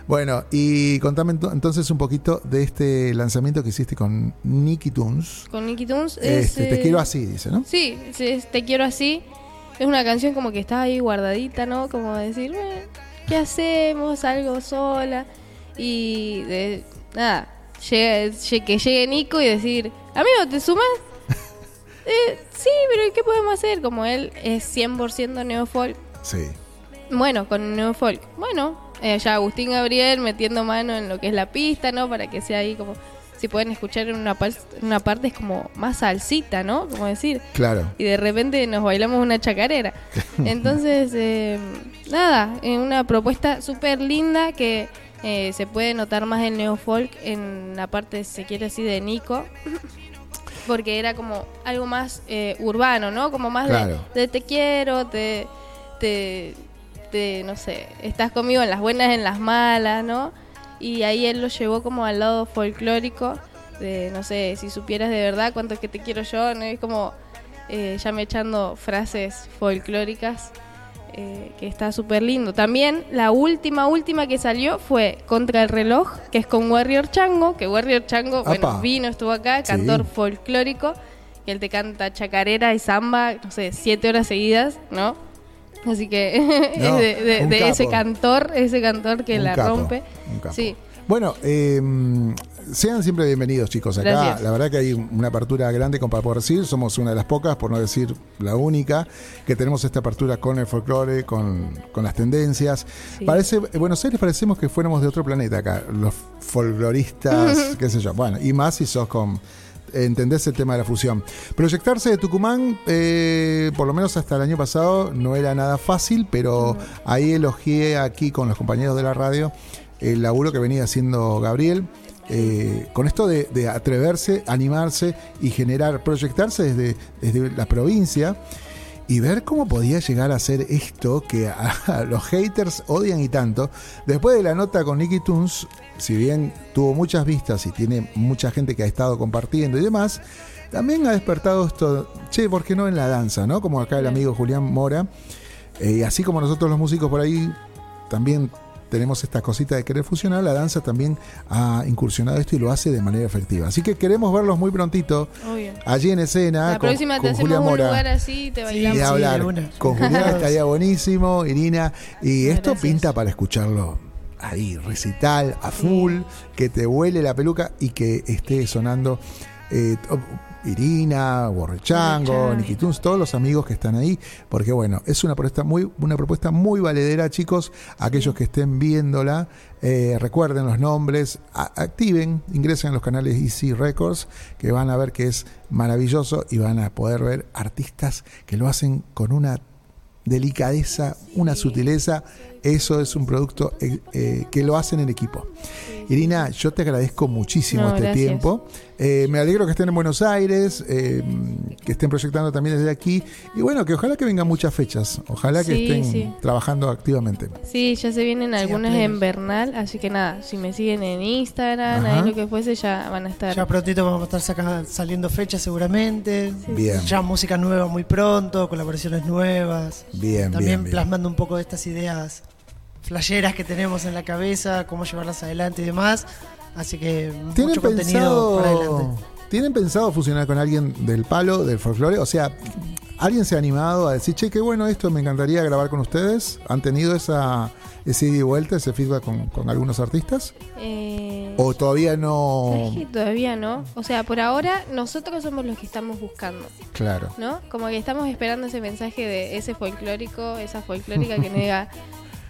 Bueno, y contame entonces un poquito de este lanzamiento que hiciste con Nicky Tunes. Con Nicky Tunes. Este, te quiero así, dice, ¿no? Sí, Te quiero así. Es una canción como que está ahí guardadita, ¿no? Como decir, ¿qué hacemos? Algo sola y de, nada, que llegue Nico y decir, amigo, ¿te sumas? *laughs* eh, sí, pero ¿qué podemos hacer? Como él es 100% neofolk. Sí. Bueno, con neofolk. Bueno, eh, ya Agustín Gabriel metiendo mano en lo que es la pista, ¿no? Para que sea ahí como si pueden escuchar en una, una parte es como más salsita, ¿no? Como decir. Claro. Y de repente nos bailamos una chacarera. *laughs* Entonces, eh, nada, una propuesta súper linda que eh, se puede notar más el neofolk en la parte, si se quiere así, de Nico. Porque era como algo más eh, urbano, ¿no? Como más de, te quiero, te, te, no sé, estás conmigo en las buenas, en las malas, ¿no? Y ahí él lo llevó como al lado folclórico, de, no sé, si supieras de verdad cuánto es que te quiero yo, ¿no? Es como eh, ya me echando frases folclóricas. Eh, que está súper lindo. También la última, última que salió fue Contra el Reloj, que es con Warrior Chango, que Warrior Chango, bueno, vino, estuvo acá, cantor folclórico, que él te canta chacarera y samba, no sé, siete horas seguidas, ¿no? Así que *laughs* es de, ese cantor, ese cantor que la rompe. Sí. Bueno, eh, sean siempre bienvenidos, chicos. Acá, la verdad que hay una apertura grande con para poder decir. Somos una de las pocas, por no decir la única, que tenemos esta apertura con el folclore, con, las tendencias. Parece, Buenos Aires parecemos que fuéramos de otro planeta acá, los folcloristas, *laughs* qué sé yo. Bueno, y más si sos con entendés el tema de la fusión. Proyectarse de Tucumán, eh, por lo menos hasta el año pasado, no era nada fácil, pero ahí elogié aquí con los compañeros de la radio el laburo que venía haciendo Gabriel. Eh, con esto de, de atreverse, animarse y generar, proyectarse desde, desde la provincia y ver cómo podía llegar a ser esto que a, a los haters odian y tanto. Después de la nota con Nicky Tunes, si bien tuvo muchas vistas y tiene mucha gente que ha estado compartiendo y demás, también ha despertado esto, che, ¿por qué no en la danza? ¿no? Como acá el amigo Julián Mora, eh, y así como nosotros los músicos por ahí también tenemos esta cosita de querer fusionar, la danza también ha incursionado esto y lo hace de manera efectiva. Así que queremos verlos muy prontito Obvio. allí en escena La con, próxima te con hacemos Julián un Mora. lugar así y te bailamos. Y hablar con Julián *laughs* estaría buenísimo, Irina. Y esto pinta para escucharlo ahí, recital, a full, que te huele la peluca y que esté sonando eh, Irina, Borrechango, Tunes, todos los amigos que están ahí, porque bueno, es una propuesta muy, una propuesta muy valedera, chicos. Aquellos que estén viéndola, eh, recuerden los nombres, activen, ingresen a los canales Easy Records, que van a ver que es maravilloso y van a poder ver artistas que lo hacen con una delicadeza, una sutileza. Eso es un producto eh, eh, que lo hacen en equipo. Irina, yo te agradezco muchísimo No, este gracias. tiempo. Eh, me alegro que estén en Buenos Aires, eh, que estén proyectando también desde aquí. Y bueno, que ojalá que vengan muchas fechas. Ojalá que Sí, estén sí. trabajando activamente. Sí, ya se vienen algunas en Bernal, así que nada, si me siguen en Instagram, Ajá. ahí lo que fuese, ya van a estar. Ya prontito vamos a estar saca- saliendo fechas seguramente. Bien. Ya música nueva muy pronto, colaboraciones nuevas. Bien, También bien, bien. plasmando un poco de estas ideas flasheras que tenemos en la cabeza, cómo llevarlas adelante y demás. Así que ¿Tienen mucho contenido para pensado, adelante. ¿Tienen pensado fusionar con alguien del palo, del folclore? O sea, ¿alguien se ha animado a decir, che, qué bueno esto, me encantaría grabar con ustedes? ¿Han tenido esa, ese ida y vuelta, ese feedback con, con algunos artistas? Eh, ¿O todavía no? Todavía no. O sea, por ahora nosotros somos los que estamos buscando, Claro. ¿no? Como que estamos esperando ese mensaje de ese folclórico, esa folclórica que *laughs* me diga,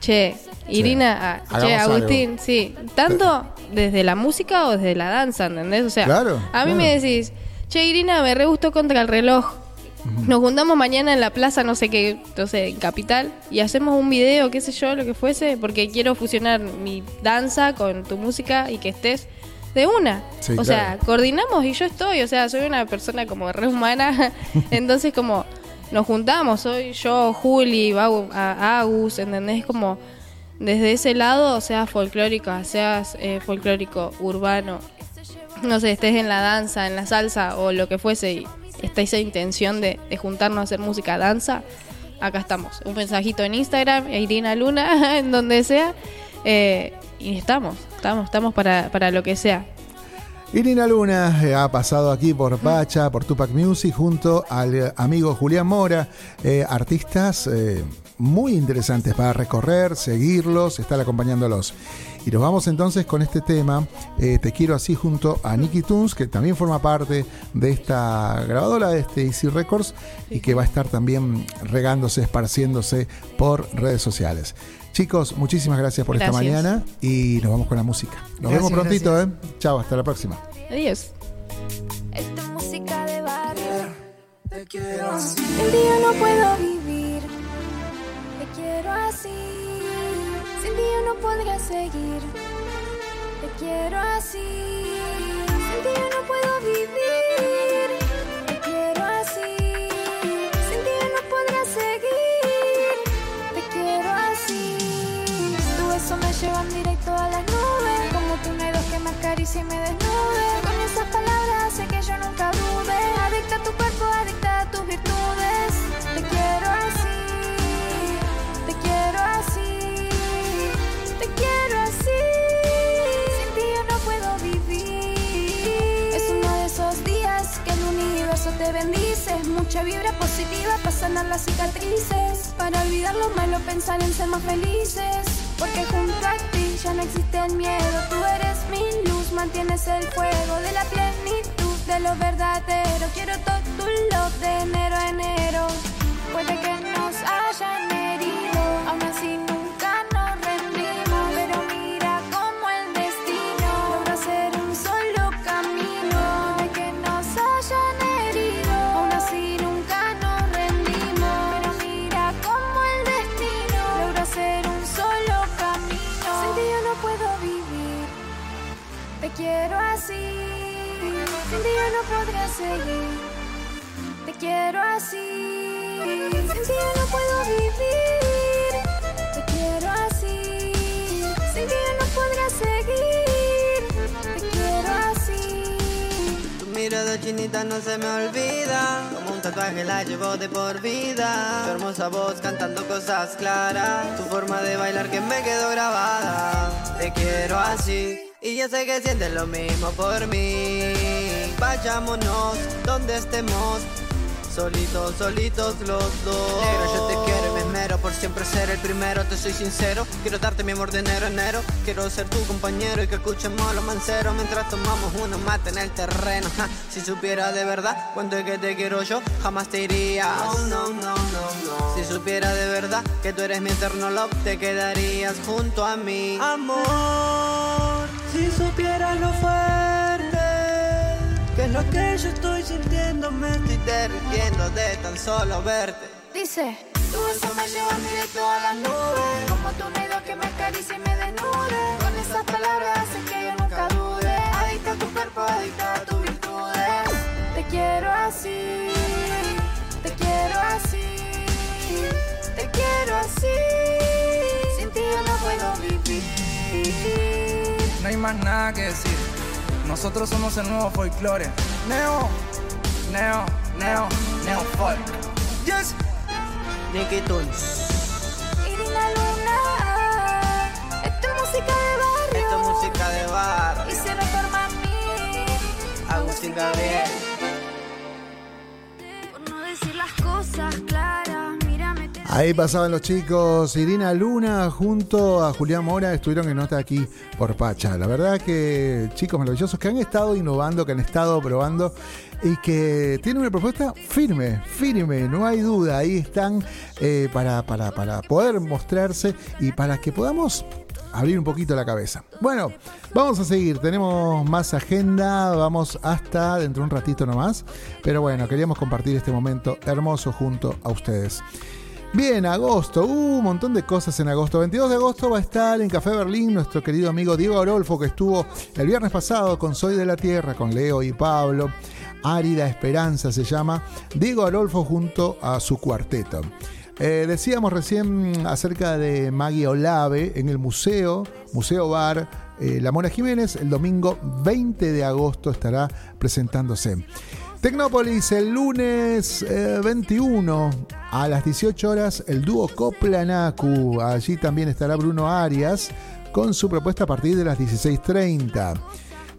che, Irina, ah, che, Agustín, sí. Tanto desde la música o desde la danza, ¿entendés? O sea, Claro, a mí claro. me decís, che, Irina, me re gustó contra el reloj. Nos juntamos mañana en la plaza, no sé qué, no sé, en Capital, y hacemos un video, qué sé yo, lo que fuese, porque quiero fusionar mi danza con tu música y que estés de una. Sí, o claro. sea, coordinamos y yo estoy, o sea, soy una persona como re humana, *laughs* entonces como nos juntamos, soy yo, Juli, Agus, ¿entendés? Como desde ese lado, seas folclórica, seas eh, folclórico urbano, no sé, estés en la danza, en la salsa o lo que fuese y está esa intención de, juntarnos a hacer música, danza, acá estamos. Un mensajito en Instagram, Irina Luna, *laughs* en donde sea, eh, y estamos, estamos, estamos para, para lo que sea. Irina Luna eh, ha pasado aquí por Pacha, por Tupac Music, junto al eh, amigo Julián Mora, eh, artistas eh, muy interesantes para recorrer, seguirlos, estar acompañándolos. Y nos vamos entonces con este tema, eh, Te quiero así, junto a Nicky Tunes, que también forma parte de esta grabadora, de este Easy Records, y que va a estar también regándose, esparciéndose por redes sociales. Chicos, muchísimas gracias por esta Gracias. mañana y nos vamos con la música. Nos Gracias, vemos prontito, gracias. ¿eh? Chao, hasta la próxima. Adiós. Esta es música de barrio. Sin día no puedo vivir. Te quiero así. Sin día no podría seguir. Te quiero así. Sin día no puedo vivir. Y me desnude. Con esas palabras sé que yo nunca dude. Adicta a tu cuerpo, adicta a tus virtudes. Te quiero así. Te quiero así. Te quiero así. Sin ti yo no puedo vivir. Es uno de esos días que el universo te bendice. Mucha vibra positiva para sanar las cicatrices. Para olvidar lo malo, pensar en ser más felices. Porque junto a ti ya no existe el miedo. Tú eres mi luz, mantienes el fuego de la plenitud de lo verdadero. Quiero todo tu love de enero a enero. Puede que nos hayan herido, la llevo de por vida. Tu hermosa voz cantando cosas claras. Tu forma de bailar que me quedó grabada. Te quiero así. Y yo sé que sientes lo mismo por mí. Vayámonos donde estemos. Solitos, solitos los dos. Por siempre ser el primero. Te soy sincero, quiero darte mi amor de enero a enero. Quiero ser tu compañero y que escuchemos los manceros mientras tomamos uno mate en el terreno. Ja, si supiera de verdad cuánto es que te quiero yo, jamás te iría. No, no, no, no, no. Si supiera de verdad que tú eres mi eterno love, te quedarías junto a mí. Amor, si supieras lo fuerte que es lo que yo estoy sintiendo, me estoy derritiendo de tan solo verte. Dice, tu beso me lleva directo a las nubes. Como tu nido que me acaricia y me desnude. Con esas palabras hacen que yo nunca dude. Adicta a tu cuerpo, adicta a tus virtudes. Te quiero así, te quiero así, te quiero así. Sin ti yo no puedo vivir. No hay más nada que decir. Nosotros somos el nuevo folclore. Neo, neo, neo, neo folk. Yes. Nicky Tunes. Irina Luna, esto es música de barrio. Esto es música de bar. Y se reforma a mí. Agustín Gabriel. Por no decir las cosas claras, Ahí pasaban los chicos, Irina Luna junto a Julián Mora estuvieron en nota aquí por Pacha. La verdad que chicos maravillosos que han estado innovando, que han estado probando y que tienen una propuesta firme, firme, no hay duda. Ahí están eh, para, para, para poder mostrarse y para que podamos abrir un poquito la cabeza. Bueno, vamos a seguir, tenemos más agenda, vamos hasta dentro de un ratito nomás, pero bueno, queríamos compartir este momento hermoso junto a ustedes. Bien, agosto, uh, un montón de cosas en agosto. 22 de agosto va a estar en Café Berlín nuestro querido amigo Diego Arolfo, que estuvo el viernes pasado con Soy de la Tierra, con Leo y Pablo. Árida Esperanza se llama. Diego Arolfo junto a su cuarteto. Eh, decíamos recién acerca de Maggie Olave en el museo, Museo Bar eh, La Mora Jiménez, el domingo 20 de agosto estará presentándose. Tecnópolis el lunes eh, 21 a las 18 horas el dúo Coplanacu. Allí también estará Bruno Arias con su propuesta a partir de las 16.30.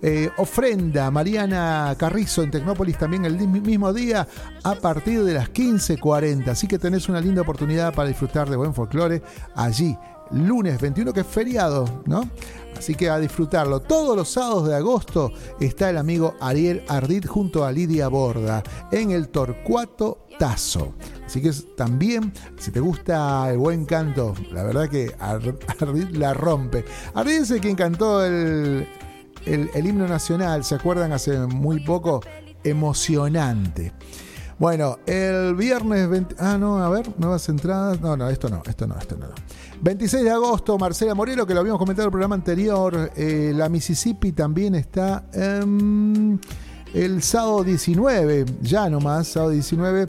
Eh, ofrenda Mariana Carrizo en Tecnópolis también el mismo día a partir de las 15.40. Así que tenés una linda oportunidad para disfrutar de buen folclore allí, lunes 21, que es feriado, ¿no? Así que a disfrutarlo. Todos los sábados de agosto está el amigo Ariel Ardit junto a Lidia Borda en el Torcuato Tazo. Así que también, si te gusta el buen canto, la verdad que Ar- *laughs* Ardit la rompe. Ardit es el quien cantó el, el, himno nacional, ¿se acuerdan? Hace muy poco, emocionante. Bueno, el viernes 20... Ah, no, a ver, nuevas entradas. No, no, esto no, esto no, esto no. no. 26 de agosto, Marcela Morelo, que lo habíamos comentado en el programa anterior. eh, la Mississippi también está el sábado 19, ya nomás, sábado 19,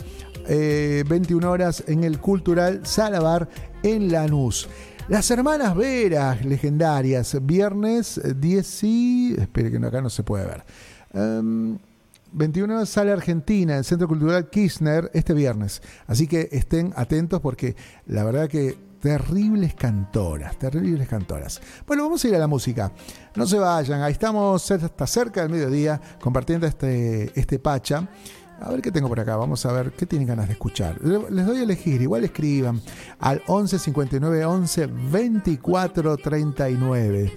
eh, 21 horas en el Cultural Salabar en Lanús. Las hermanas Veras, legendarias, viernes 10 y... Espere que acá no se puede ver. Em, 21 sale Argentina, el Centro Cultural Kirchner, este viernes. Así que estén atentos porque la verdad que terribles cantoras, terribles cantoras. Bueno, vamos a ir a la música. No se vayan, ahí estamos hasta cerca del mediodía compartiendo este, este pacha. A ver qué tengo por acá, vamos a ver qué tienen ganas de escuchar. Les doy a elegir, igual escriban al 11 59 11 24 39.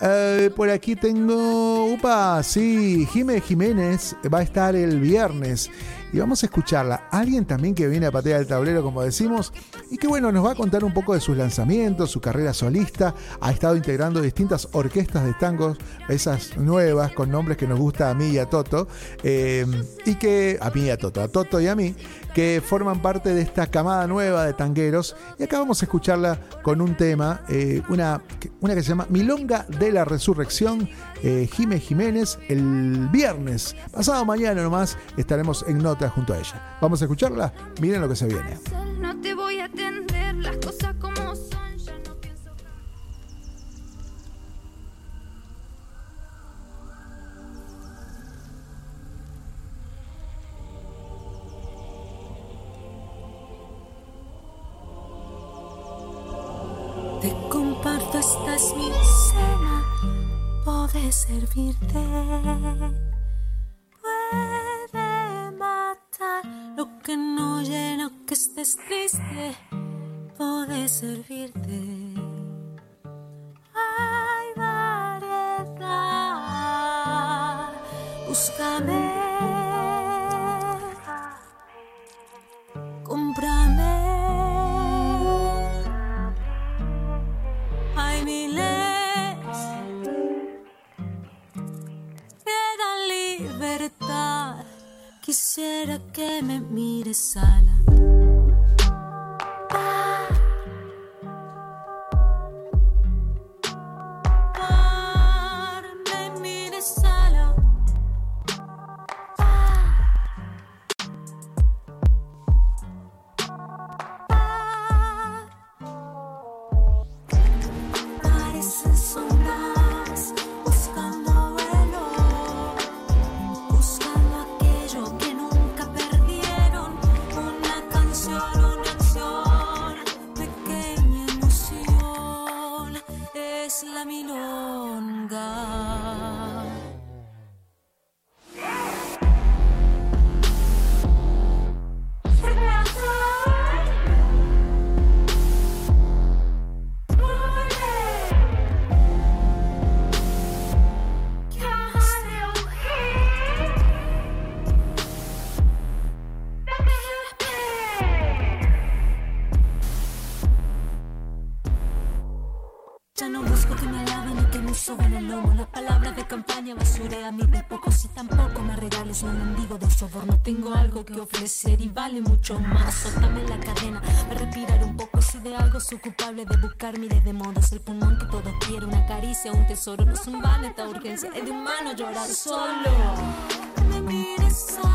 Eh, por aquí tengo. Upa, sí, Jimé Jiménez va a estar el viernes y vamos a escucharla. Alguien también que viene a patear el tablero, como decimos, y que bueno, nos va a contar un poco de sus lanzamientos, su carrera solista. Ha estado integrando distintas orquestas de tangos, esas nuevas con nombres que nos gusta a mí y a Toto, eh, y que a mí y a Toto, a Toto y a mí, que forman parte de esta camada nueva de tangueros. Y acá vamos a escucharla con un tema, eh, una, una que se llama Milonga de la Resurrección, eh, Jime Jiménez. El viernes, pasado mañana nomás, estaremos en nota junto a ella. Vamos a escucharla, miren lo que se viene. No te voy a atender las cosas como son. Es mi cena. Puede servirte. Puede matar lo que no llena, que estés triste. Puede servirte. Hay variedad. Búscame. Mires Que ofrecer y vale mucho más. Soltame la cadena, a respirar un poco. Si de algo soy culpable de buscar miles de modos. El pulmón que todo quiere, una caricia, un tesoro. No es un vale esta urgencia, es de humano llorar solo. Me mires a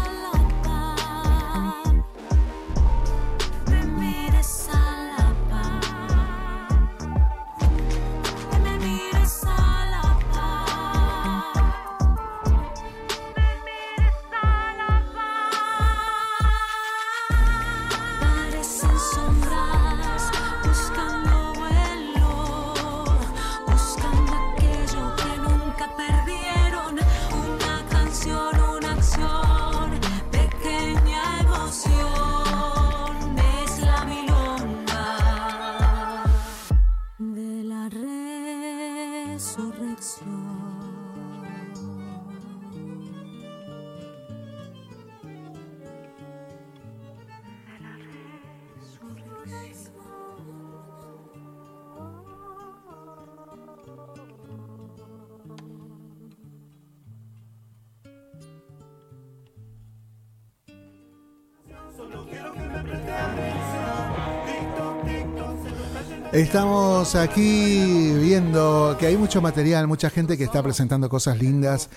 Estamos aquí viendo que hay mucho material, mucha gente que está presentando cosas lindas.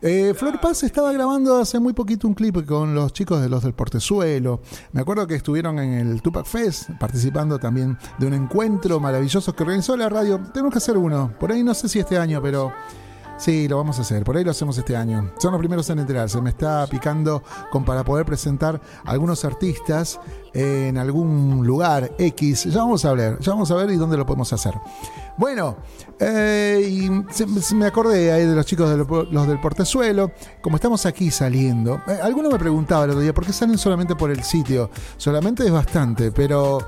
Eh, Flor Paz estaba grabando hace muy poquito un clip con los chicos de los del Portezuelo. Me acuerdo que estuvieron en el Tupac Fest participando también de un encuentro maravilloso que organizó la radio. Tenemos que hacer uno, por ahí no sé si este año, pero Sí, lo vamos a hacer. Por ahí lo hacemos este año. Son los primeros en enterarse. Me está picando con para poder presentar algunos artistas en algún lugar X. Ya vamos a ver, ya vamos a ver y dónde lo podemos hacer. Bueno, eh, me acordé ahí de los chicos de lo- los del Portezuelo. Como estamos aquí saliendo, eh, alguno me preguntaba el otro día, ¿por qué salen solamente por el sitio? Solamente es bastante, pero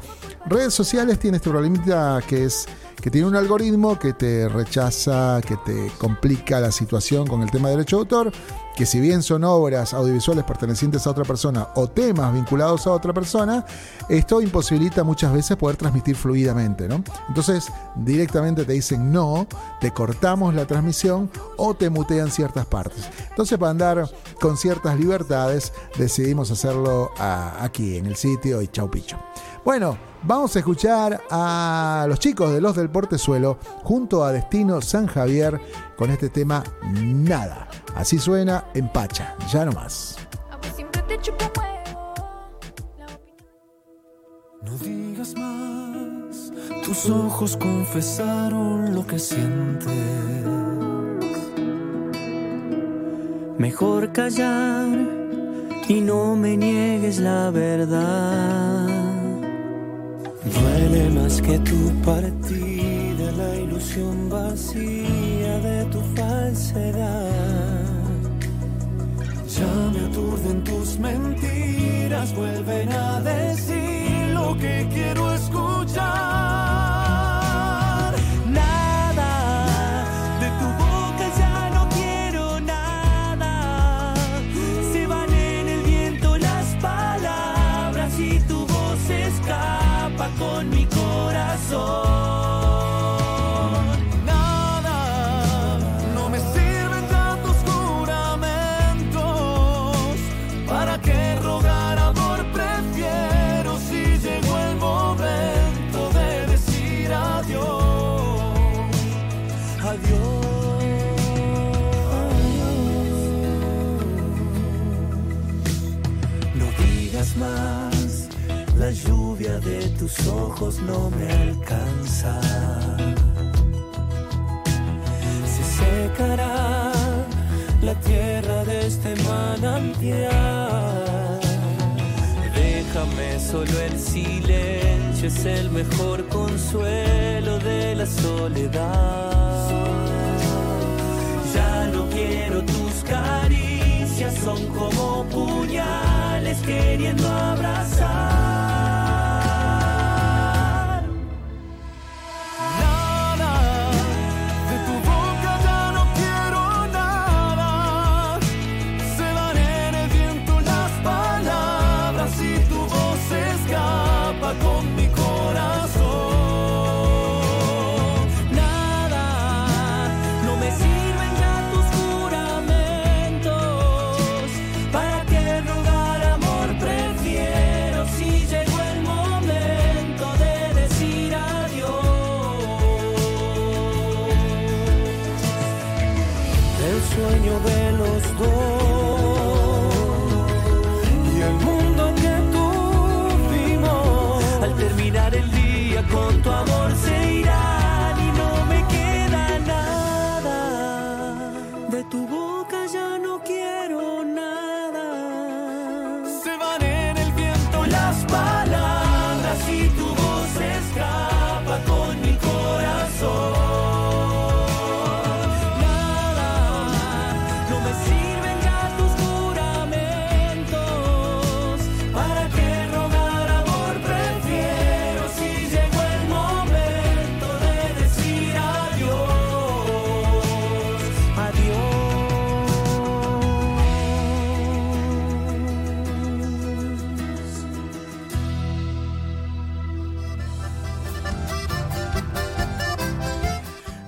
redes sociales tiene este problemita que es que tiene un algoritmo que te rechaza, que te complica la situación con el tema de derecho de autor que si bien son obras audiovisuales pertenecientes a otra persona o temas vinculados a otra persona, esto imposibilita muchas veces poder transmitir fluidamente, ¿no? Entonces, directamente te dicen no, te cortamos la transmisión o te mutean ciertas partes. Entonces, para andar con ciertas libertades, decidimos hacerlo aquí en el sitio y chau picho. Bueno, vamos a escuchar a los chicos de Los del Portezuelo junto a Destino San Javier con este tema Nada. Así suena en Pacha, ya no más. No digas más, tus ojos confesaron lo que sientes. Mejor callar y no me niegues la verdad. Duele más que tu partida, la ilusión vacía de tu falsedad. Ya me aturden tus mentiras, vuelven a decir lo que quiero escuchar. Tus ojos no me alcanza. Se secará la tierra de este manantial. Déjame solo el silencio, es el mejor consuelo de la soledad. Ya no quiero tus caricias, son como puñales queriendo abrazar.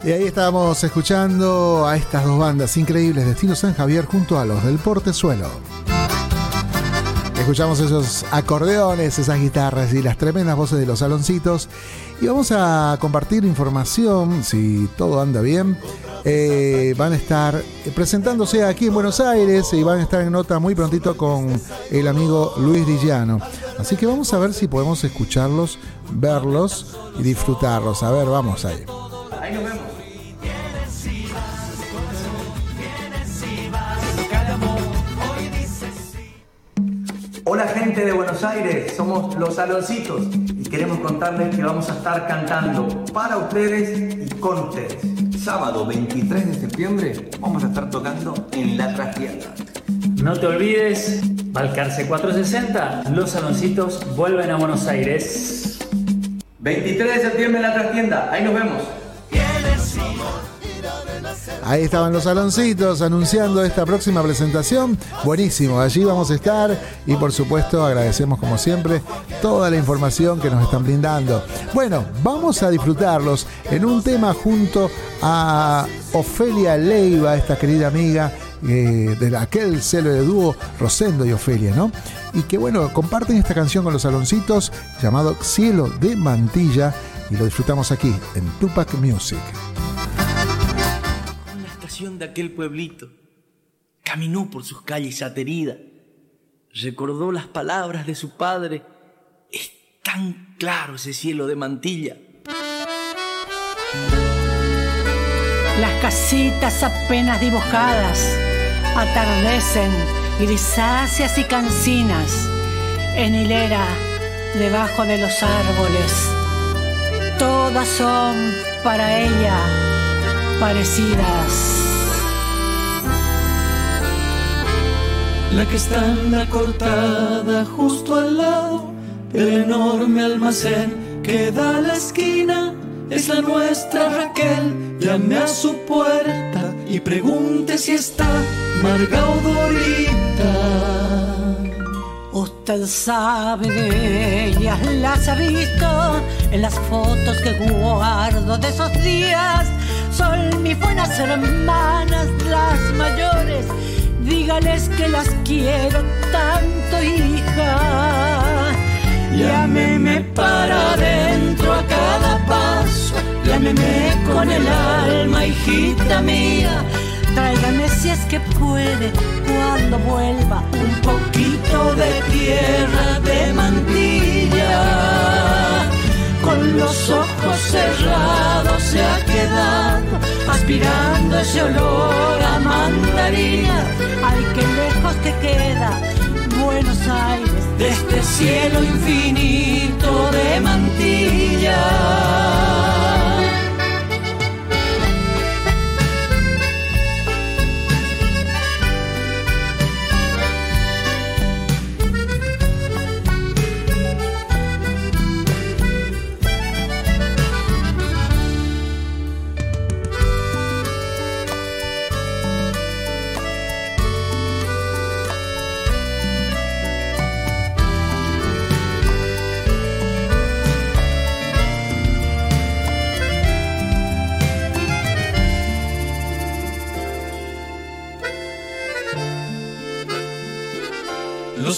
Y ahí estábamos escuchando a estas dos bandas increíbles, Destino San Javier junto a los del Portezuelo. Escuchamos esos acordeones, esas guitarras y las tremendas voces de los saloncitos. Y vamos a compartir información, si todo anda bien. Eh, van a estar presentándose aquí en Buenos Aires y van a estar en nota muy prontito con el amigo Luis Dillano. Así que vamos a ver si podemos escucharlos, verlos y disfrutarlos. A ver, vamos ahí. Somos Los Saloncitos y queremos contarles que vamos a estar cantando para ustedes y con ustedes. Sábado 23 de septiembre vamos a estar tocando en La Trastienda. No te olvides, Balcarce 460, Los Saloncitos vuelven a Buenos Aires. 23 de septiembre en La Trastienda, ahí nos vemos. Ahí estaban los saloncitos anunciando esta próxima presentación. Buenísimo, allí vamos a estar y por supuesto agradecemos como siempre toda la información que nos están brindando. Bueno, vamos a disfrutarlos en un tema junto a Ofelia Leiva, esta querida amiga eh, de aquel de dúo Rosendo y Ofelia, ¿no? Y que bueno, comparten esta canción con los saloncitos llamado Cielo de Mantilla y lo disfrutamos aquí en Tupac Music. De aquel pueblito, caminó por sus calles aterida, recordó las palabras de su padre, es tan claro ese cielo de mantilla. Las casitas apenas dibujadas atardecen grisáceas y cancinas en hilera debajo de los árboles. Todas son para ella parecidas. La que está cortada justo al lado del enorme almacén que da la esquina es la nuestra Raquel. Llame a su puerta y pregunte si está Marga o Dorita. Usted sabe de ellas, las ha visto en las fotos que guardo de esos días. Son mis buenas hermanas, las mayores. Dígales que las quiero tanto, hija. Llámeme para adentro a cada paso, llámeme con el alma, hijita mía. Tráigame si es que puede cuando vuelva un poquito de tierra de mantilla. Con los ojos cerrados se ha quedado aspirando ese olor a mandarina. Ay, qué lejos que queda Buenos Aires de este cielo infinito de mantilla.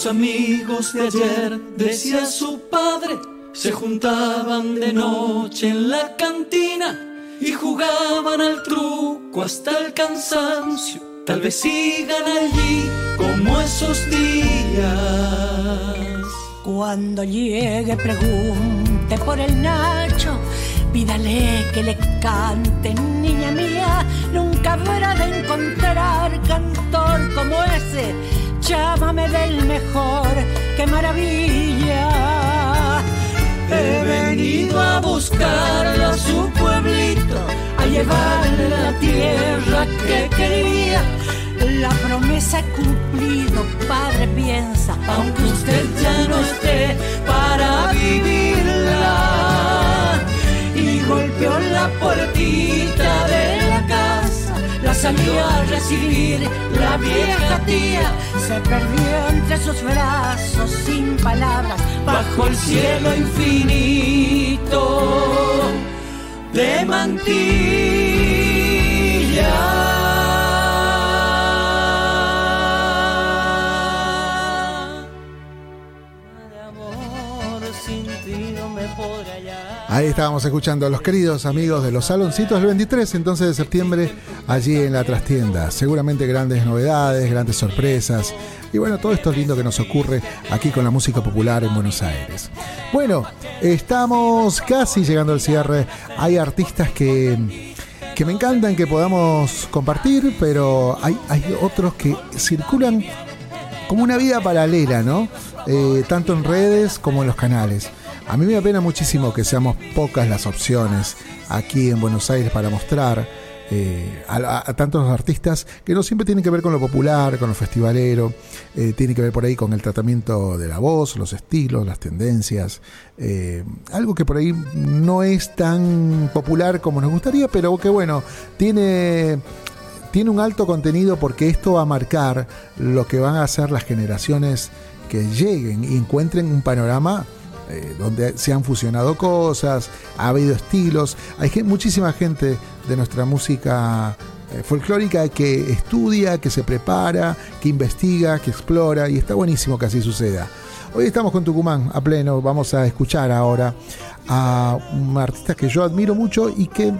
Amigos de ayer, decía su padre, se juntaban de noche en la cantina y jugaban al truco hasta el cansancio. Tal vez sigan allí como esos días. Cuando llegue pregunte por el Nacho, pídale que le cante, niña mía, nunca habrá de encontrar cantor como ese llámame del mejor, qué maravilla. He venido a buscarlo a su pueblito, a llevarle la tierra que quería. La promesa he cumplido, padre piensa, aunque usted ya no esté para vivirla. Y golpeó la puertita de salió a recibir la vieja tía se perdió entre sus brazos sin palabras bajo el cielo infinito de mantilla. Ahí estábamos escuchando a los queridos amigos de los saloncitos el 23 entonces de septiembre allí en la trastienda. Seguramente grandes novedades, grandes sorpresas y bueno, todo esto lindo que nos ocurre aquí con la música popular en Buenos Aires. Bueno, estamos casi llegando al cierre. Hay artistas que, que me encantan que podamos compartir, pero hay, hay otros que circulan como una vida paralela, ¿no? Eh, tanto en redes como en los canales. A mí me apena muchísimo que seamos pocas las opciones aquí en Buenos Aires para mostrar eh, a, tantos artistas que no siempre tienen que ver con lo popular, con lo festivalero, eh, tiene que ver por ahí con el tratamiento de la voz, los estilos, las tendencias, eh, algo que por ahí no es tan popular como nos gustaría, pero que bueno, tiene tiene un alto contenido porque esto va a marcar lo que van a hacer las generaciones que lleguen y encuentren un panorama eh, donde se han fusionado cosas, ha habido estilos. Hay muchísima gente de nuestra música eh, folclórica que estudia, que se prepara, que investiga, que explora y está buenísimo que así suceda. Hoy estamos con Tucumán a pleno, vamos a escuchar ahora a un artista que yo admiro mucho y que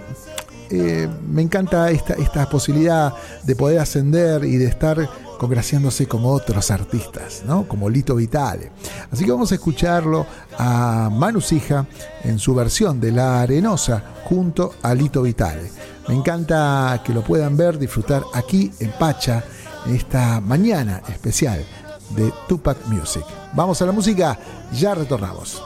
eh, me encanta esta, esta posibilidad de poder ascender y de estar congraciándose con otros artistas, ¿no? Como Lito Vitale. Así que vamos a escucharlo a Manu Sija en su versión de La Arenosa junto a Lito Vitale. Me encanta que lo puedan ver, disfrutar aquí en Pacha, esta mañana especial de Tupac Music. Vamos a la música, ya retornamos.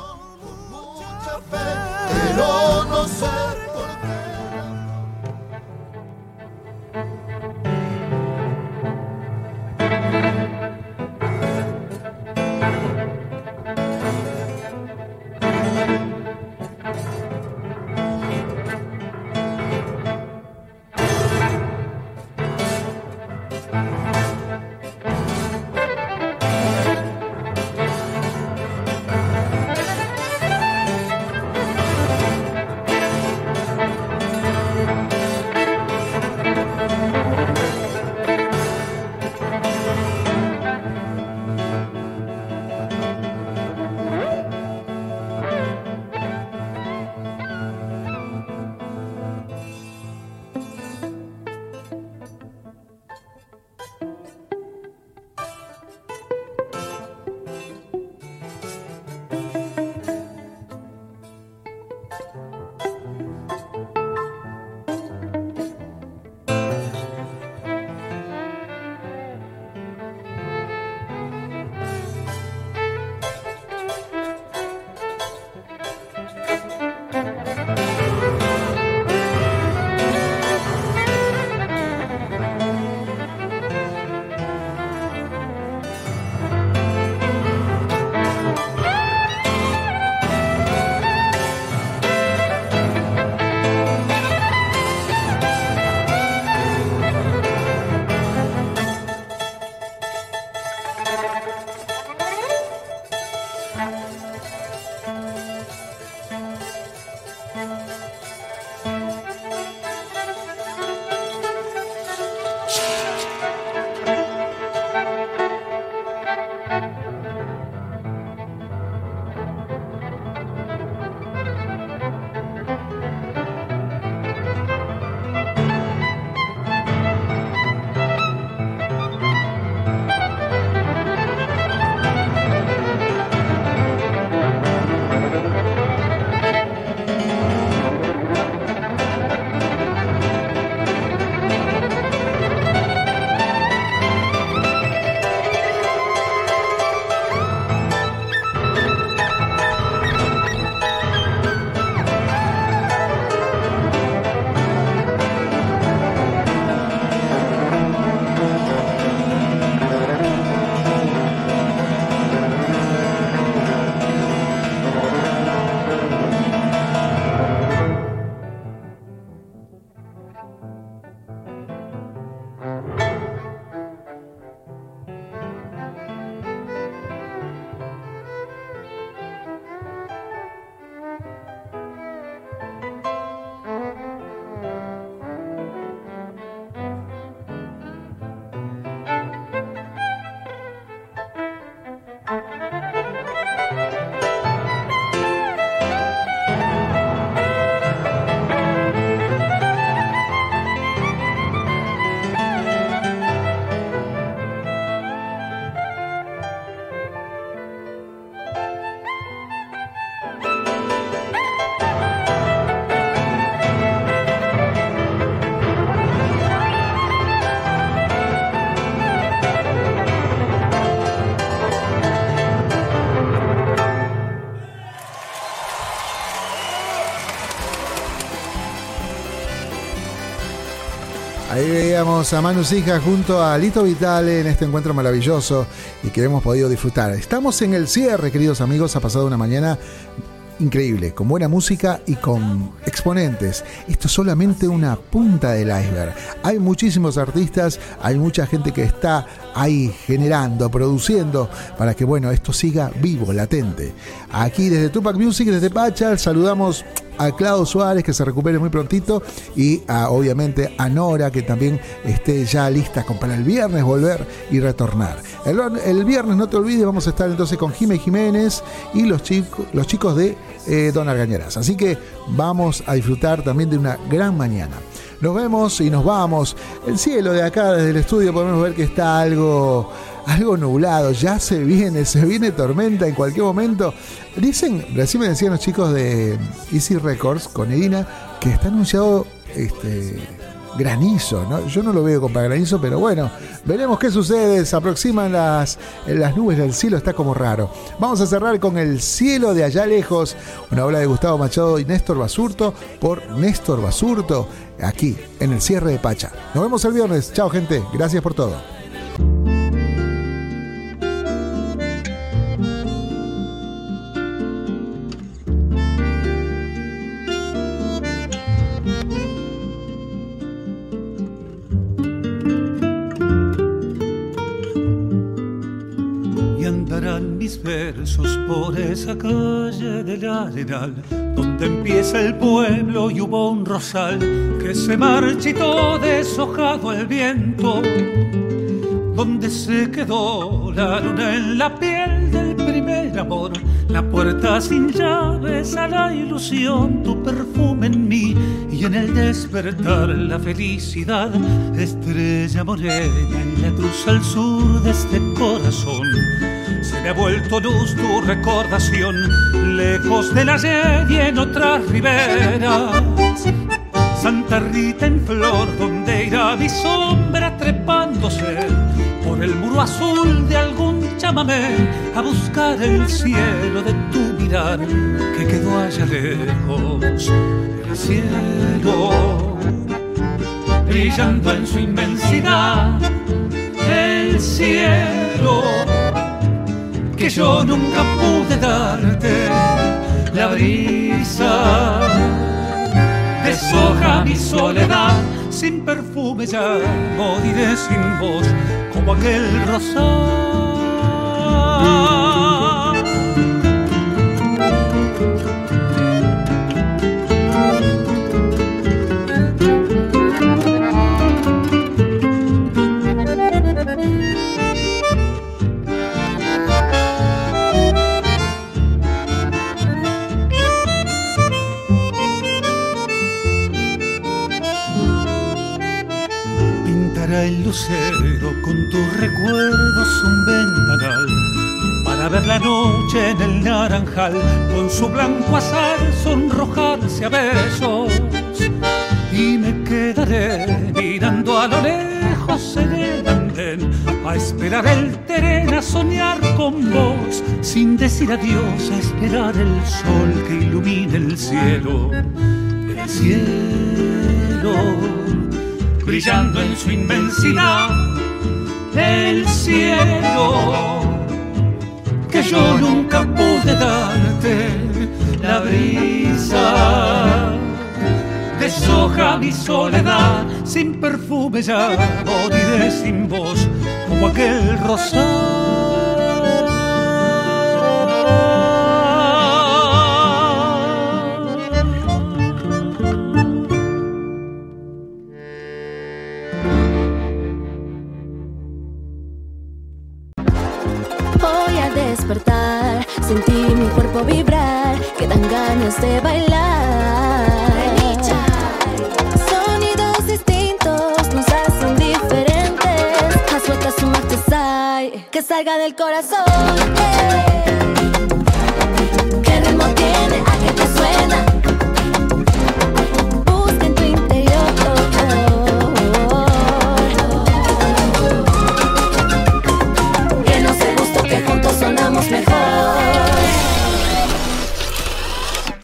A Manu Sija junto a Lito Vitale en este encuentro maravilloso y que hemos podido disfrutar. Estamos en el cierre, queridos amigos. Ha pasado una mañana increíble, con buena música y con exponentes. Esto es solamente una punta del iceberg. Hay muchísimos artistas, hay mucha gente que está ahí generando, produciendo, para que bueno, esto siga vivo, latente. Aquí desde Tupac Music, desde Pacha, saludamos a Claudio Suárez que se recupere muy prontito y a, obviamente a Nora que también esté ya lista para el viernes volver y retornar. El, viernes no te olvides, vamos a estar entonces con Jimé Jiménez y los, chicos los chicos de eh, Don Argañeras. Así que vamos a disfrutar también de una gran mañana. Nos vemos y nos vamos. El cielo de acá desde el estudio podemos ver que está algo algo nublado, ya se viene, se viene tormenta en cualquier momento. Dicen, recién me decían los chicos de Easy Records con Edina que está anunciado este granizo, ¿no? Yo no lo veo con granizo, pero bueno, veremos qué sucede. Se aproximan las, las nubes del cielo, está como raro. Vamos a cerrar con El cielo de allá lejos, una obra de Gustavo Machado y Néstor Basurto por Néstor Basurto, aquí en el cierre de Pacha. Nos vemos el viernes. Chao, gente. Gracias por todo. Versos por esa calle del Arenal, donde empieza el pueblo y hubo un rosal que se marchitó deshojado al viento, donde se quedó la luna en la piel del primer amor, la puerta sin llaves a la ilusión, tu perfume en mí y en el despertar la felicidad, estrella morena en la cruz al sur de este corazón me ha vuelto luz tu recordación, lejos de la ayer y en otras riberas. Santa Rita en flor, donde irá mi sombra trepándose por el muro azul de algún chamamé a buscar el cielo de tu mirar que quedó allá lejos. El cielo brillando en su inmensidad, el cielo que yo nunca pude darte. La brisa deshoja mi soledad, sin perfume ya moriré sin voz, como aquel rosal. Con su blanco azar sonrojarse a besos. Y me quedaré mirando a lo lejos en el andén a esperar el tren a soñar con vos sin decir adiós a esperar el sol que ilumine el cielo. El cielo brillando en su inmensidad, el cielo que yo nunca pude darte, la brisa deshoja mi soledad, sin perfume ya moriré sin voz, como aquel rosal.